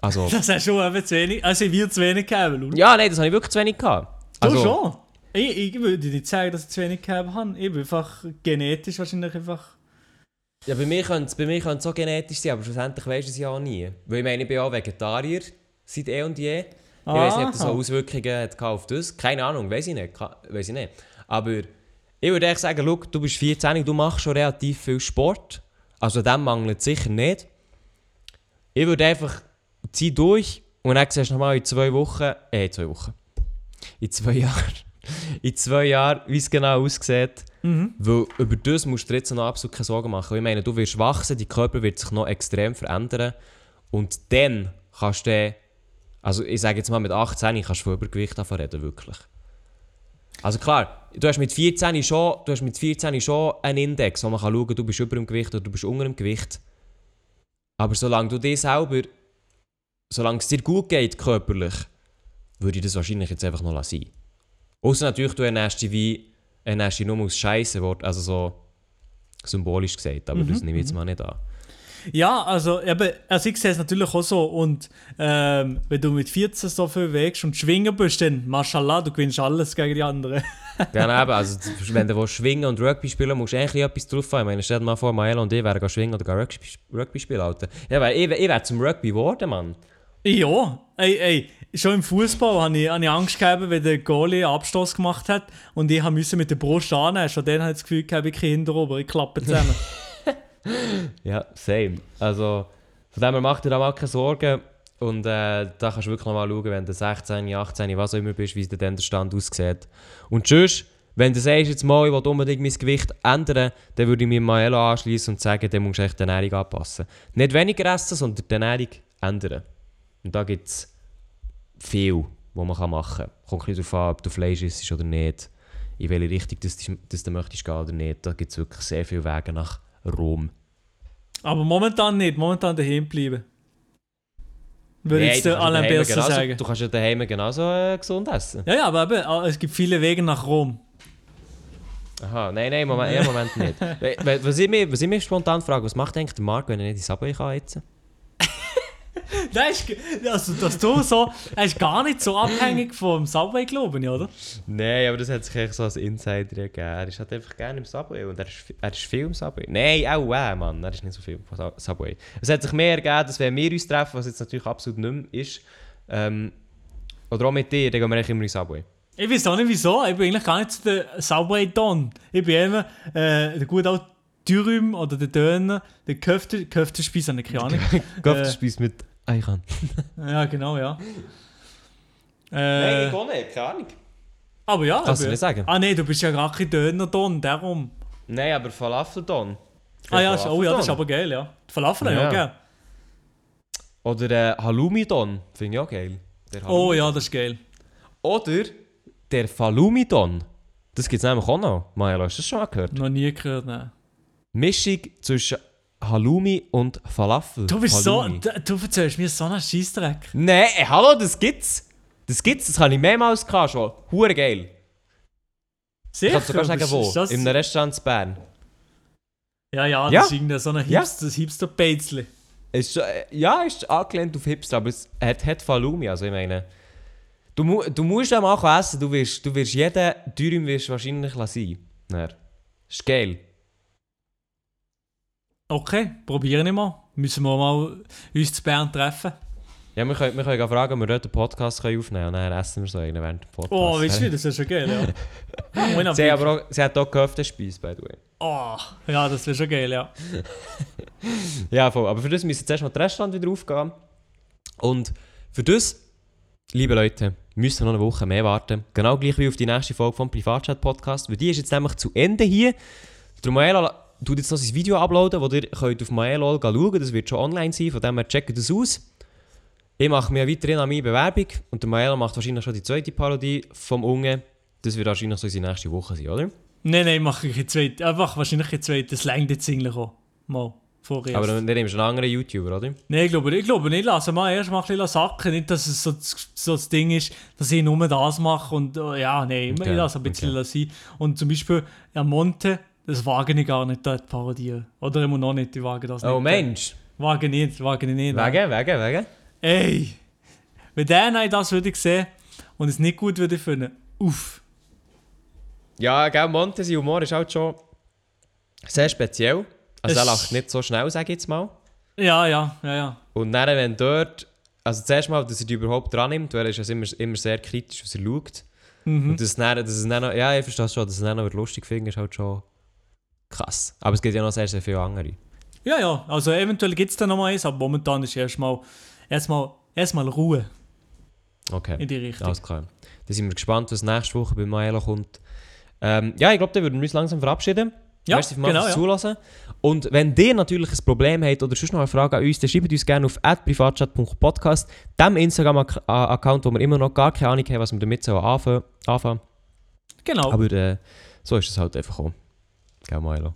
Also, Das hast du eben zu wenig, also ich will zu wenig gegeben, Lul. ja, nein, das habe ich wirklich zu wenig gehabt. Du Also, schon? Ich, ich würde nicht sagen, dass ich zu wenig gegeben habe. Ich bin einfach genetisch wahrscheinlich einfach... Ja, bei mir könnte es bei mir könnte es auch genetisch sein, aber schlussendlich weisst du es ja auch nie. Weil ich meine, ich bin auch Vegetarier seit eh und je. Ich weiß nicht, ob das Aha. Auswirkungen hat auf das. Keine Ahnung, weiß ich nicht. Weiss ich nicht. Aber ich würde echt sagen, schau, du bist 14, du machst schon relativ viel Sport. Also dem mangelt es sicher nicht. Ich würde einfach zieh durch und dann siehst du nochmal in zwei Wochen, äh, zwei Wochen, in zwei Jahren, in zwei Jahren, wie es genau aussieht. Mhm. Weil über das musst du dir jetzt noch absolut keine Sorgen machen. Ich meine, du wirst wachsen, dein Körper wird sich noch extrem verändern. Und dann kannst du, also ich sage jetzt mal mit 18 kannst du von Übergewicht davon reden, wirklich. Also klar, du hast mit 14 schon, du hast mit 14 schon einen Index, wo man kann schauen, du bist über dem Gewicht oder du bist unter dem Gewicht. Aber solange du dir selber, solange es dir gut geht körperlich, würde ich das wahrscheinlich jetzt einfach noch lassen. Außer natürlich, du ernährst dich wie ernährst dich nur aus Scheiße, also so symbolisch gesagt, aber das nehme ich jetzt mal nicht an. Ja, also, eben, also ich sehe es natürlich auch so. Und ähm, wenn du mit 14 so viel wägst und schwingen bist, dann, mashallah, du gewinnst alles gegen die anderen. Ja, eben, also wenn du schwingen und Rugby spielen musst du eigentlich etwas drauf haben. Ich meine, stell dir mal vor, Maela und ich wären schwingen oder Rugby, Rugby spielen. Alter. Ja, weil ich, ich wäre zum Rugby geworden, Mann. Ja, ey, ey, schon im Fußball habe ich, hab ich Angst gehabt, wenn der Goalie einen Abstoß gemacht hat und ich musste mit der Brust annehmen. Schon dann habe ich das Gefühl gehabt, ich kriege Hinterober, ich klappe zusammen. Ja, same. Also, von dem her mach dir da mal keine Sorgen. Und äh, da kannst du wirklich noch mal schauen, wenn du 16, 18, was auch immer bist, wie dann der Stand aussieht. Und tschüss, wenn du sagst, jetzt mal, ich will unbedingt mein Gewicht ändern, dann würde ich mir Maelo anschließen und sagen, dann musst du echt die Ernährung anpassen. Nicht weniger essen, sondern die Ernährung ändern. Und da gibt es viel, was man machen kann. Kommt bisschen darauf an, ob du Fleisch isst oder nicht, in welche Richtung das, das du möchtest gehen oder nicht. Da gibt es wirklich sehr viele Wege nach Rom. Aber momentan nicht, momentan daheim bleiben. Würde Nein, jetzt du Alain genauso, sagen. Du kannst ja daheim genauso äh, gesund essen. Ja, ja, aber eben, ah, es gibt viele Wege nach Rom. Aha, nein, nein, Moment, ja, Moment nicht. Was ich, mich, was ich mich spontan frage, was macht eigentlich der Marc, wenn er nicht in Subway kann jetzt? Das ist, also, dass du so, er ist gar nicht so abhängig vom Subway, glaube ich, oder? Nein, aber das hat sich echt so als Insider gegeben. Er ist halt einfach gerne im Subway und er ist, er ist viel im Subway. Nein, auch äh, Mann, er ist nicht so viel im Su- Subway. Es hat sich mehr ergeben, dass wenn wir uns treffen, was jetzt natürlich absolut nicht mehr ist, ähm, oder auch mit dir, dann gehen wir eigentlich immer in Subway. Ich weiß auch nicht wieso, ich bin eigentlich gar nicht so der Subway-Don. Ich bin immer äh, der gute alte Dürüm oder der Döner, der Köfte, Köftespeise, habe ich keine Ahnung. Köftespeis mit Eichhorn. Ja, genau, ja. Nein, Äh, ich auch nicht, keine Ahnung. Aber ja. Kannst du aber, nicht sagen. Ah nee, du bist ja gar kein Döner-Don, darum. Nein, aber Falafeldon. Ah ja, ist- oh ja, das ist aber geil, ja. Die Falafel, ja, Ja. gell. Oder äh, Halloumi-Don, finde ich auch geil. Der Oh ja, das ist geil. Oder der Falumi-Don. Das gibt es nämlich auch noch. Maelo, hast du das schon mal gehört? Noch nie gehört, ne. Mischung zwischen Halloumi und Falafel. Du bist Halloumi. so, du, du erzählst mir so einen Scheissdreck. Nein, ey, hallo, das gibt's. Das gibt's, das habe ich mehrmals gehabt schon. Hure geil. Ich Sicher? kann sogar sagen, wo. das- In einem Restaurant in Bern. Ja, ja, Ja. das ist irgendein so ein Ja. Hipster. Es Ist, äh, ja, ist angelehnt auf Hipster, aber es hat, hat Falumi. Also ich meine, du, du musst am auch essen, du wirst, du wirst jeden Dürüm wirst wahrscheinlich lassen. Dann. Ist geil. Okay, probieren wir mal. Müssen wir mal uns zu Bern treffen. Ja, wir können, wir können fragen, ob wir dort einen Podcast können aufnehmen können und dann essen wir so einen während dem Podcast. Oh, weißt du, das ist schon geil, ja. Sie, aber auch, sie hat auch Köftespeise, by the way. Oh, ja, das wäre schon geil, ja. Ja, voll. Aber für das müssen zuerst mal das Restaurant wieder aufgehen. Und für das, liebe Leute, müssen wir noch eine Woche mehr warten. Genau gleich wie auf die nächste Folge vom Privatchat-Podcast. Weil die ist jetzt nämlich zu Ende hier. Der Tut jetzt noch sein Video uploaden, das ihr könnt auf Maelo schauen könnt. Das wird schon online sein, von dem her checkt das aus. Ich mache mir weiterhin an meine Bewerbung und der Maelo macht wahrscheinlich schon die zweite Parodie vom Unge. Das wird wahrscheinlich so unsere nächste Woche sein, oder? Nein, nein, mach ich ein zweites. Einfach wahrscheinlich ein zweites. Das längt jetzt eigentlich auch. Mal. Vorerst. Aber dann nimmst du einen anderen YouTuber, oder? Nein, ich glaube, ich glaube nicht. Lass mal erst mal ein bisschen sacken. Nicht, dass es so, das- so das Ding ist, dass ich nur das mache. Und äh, ja, nein, Okay, ich lasse ein bisschen okay. sein. Und zum Beispiel, ja, Monte, das wage ich gar nicht, dort parodieren. Oder immer noch nicht, ich wage das nicht. Oh Mensch! Wage ich nicht, wage ich nicht. Wegen, wegen, wegen. Ey! Wenn der nein, das würde ich sehen und es nicht gut würde finden, uff. Ja, gell, Monte, sein Humor ist halt schon sehr speziell. Also er Es- lacht nicht so schnell, sage ich jetzt mal. Ja, ja, ja, ja. Und dann, wenn dort, also zuerst mal, dass er die überhaupt dran nimmt, weil er ist ja immer, immer sehr kritisch, was er schaut. Mhm. Und dass, dann, dass es dann ja, ich verstehe schon, dass es dann noch lustig findet, ist halt schon krass. Aber es gibt ja noch sehr, sehr viele andere. Ja, ja, also eventuell gibt es da noch mal eins, aber momentan ist erstmal erstmal erstmal Ruhe Okay, in die Richtung. alles klar. Dann sind wir gespannt, was nächste Woche bei Maelo kommt. Ähm, ja, ich glaube, dann würden wir uns langsam verabschieden. Ja, Merci vielmals genau, fürs ja. Zulassen. Und wenn ihr natürlich ein Problem habt oder sonst noch eine Frage an uns, dann schreibt uns gerne auf privatchat.podcast, dem Instagram-Account, wo wir immer noch gar keine Ahnung haben, was wir damit so anfangen. anfangen. Genau. Aber äh, so ist es halt einfach auch. Gell, Milo?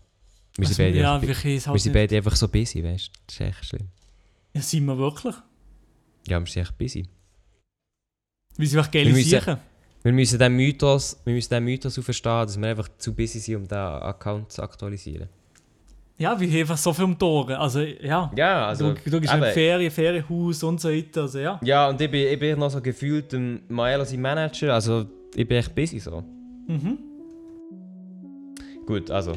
Wir sind, also, beide, ja, einfach, wir es wir halt sind beide einfach so busy, weißt du? Das ist echt schlimm. Ja, sind wir wirklich? Ja, wir sind echt busy. Wie sie einfach geile Sachen. Wir müssen den Mythos, wir müssen den Mythos auferstehen, dass wir einfach zu busy sind, um den Account zu aktualisieren. Ja, wir haben einfach so viel um die Ohren. Also, ja. Ja, also... du, du in eben, Ferien, Ferienhaus und so weiter. Also, ja. Ja, und ich bin, ich bin noch so gefühlt Maelo sein Manager, also ich bin echt busy so. Mhm. Gut, also,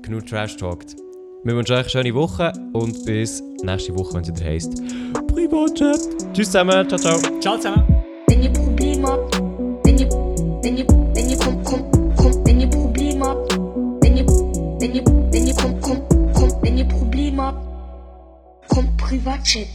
genug Trash talked. Wir wünschen euch eine schöne Woche und bis nächste Woche, wenn es wieder heisst Privatchat. Tschüss zusammen, ciao, ciao. Ciao zusammen. Wenn ihr Probleme habt, wenn ihr, wenn ihr, wenn ihr kommt, kommt, kommt, wenn ihr Probleme habt, wenn ihr, wenn ihr, wenn ihr kommt, kommt, kommt, wenn ihr Probleme habt, kommt Privatchat.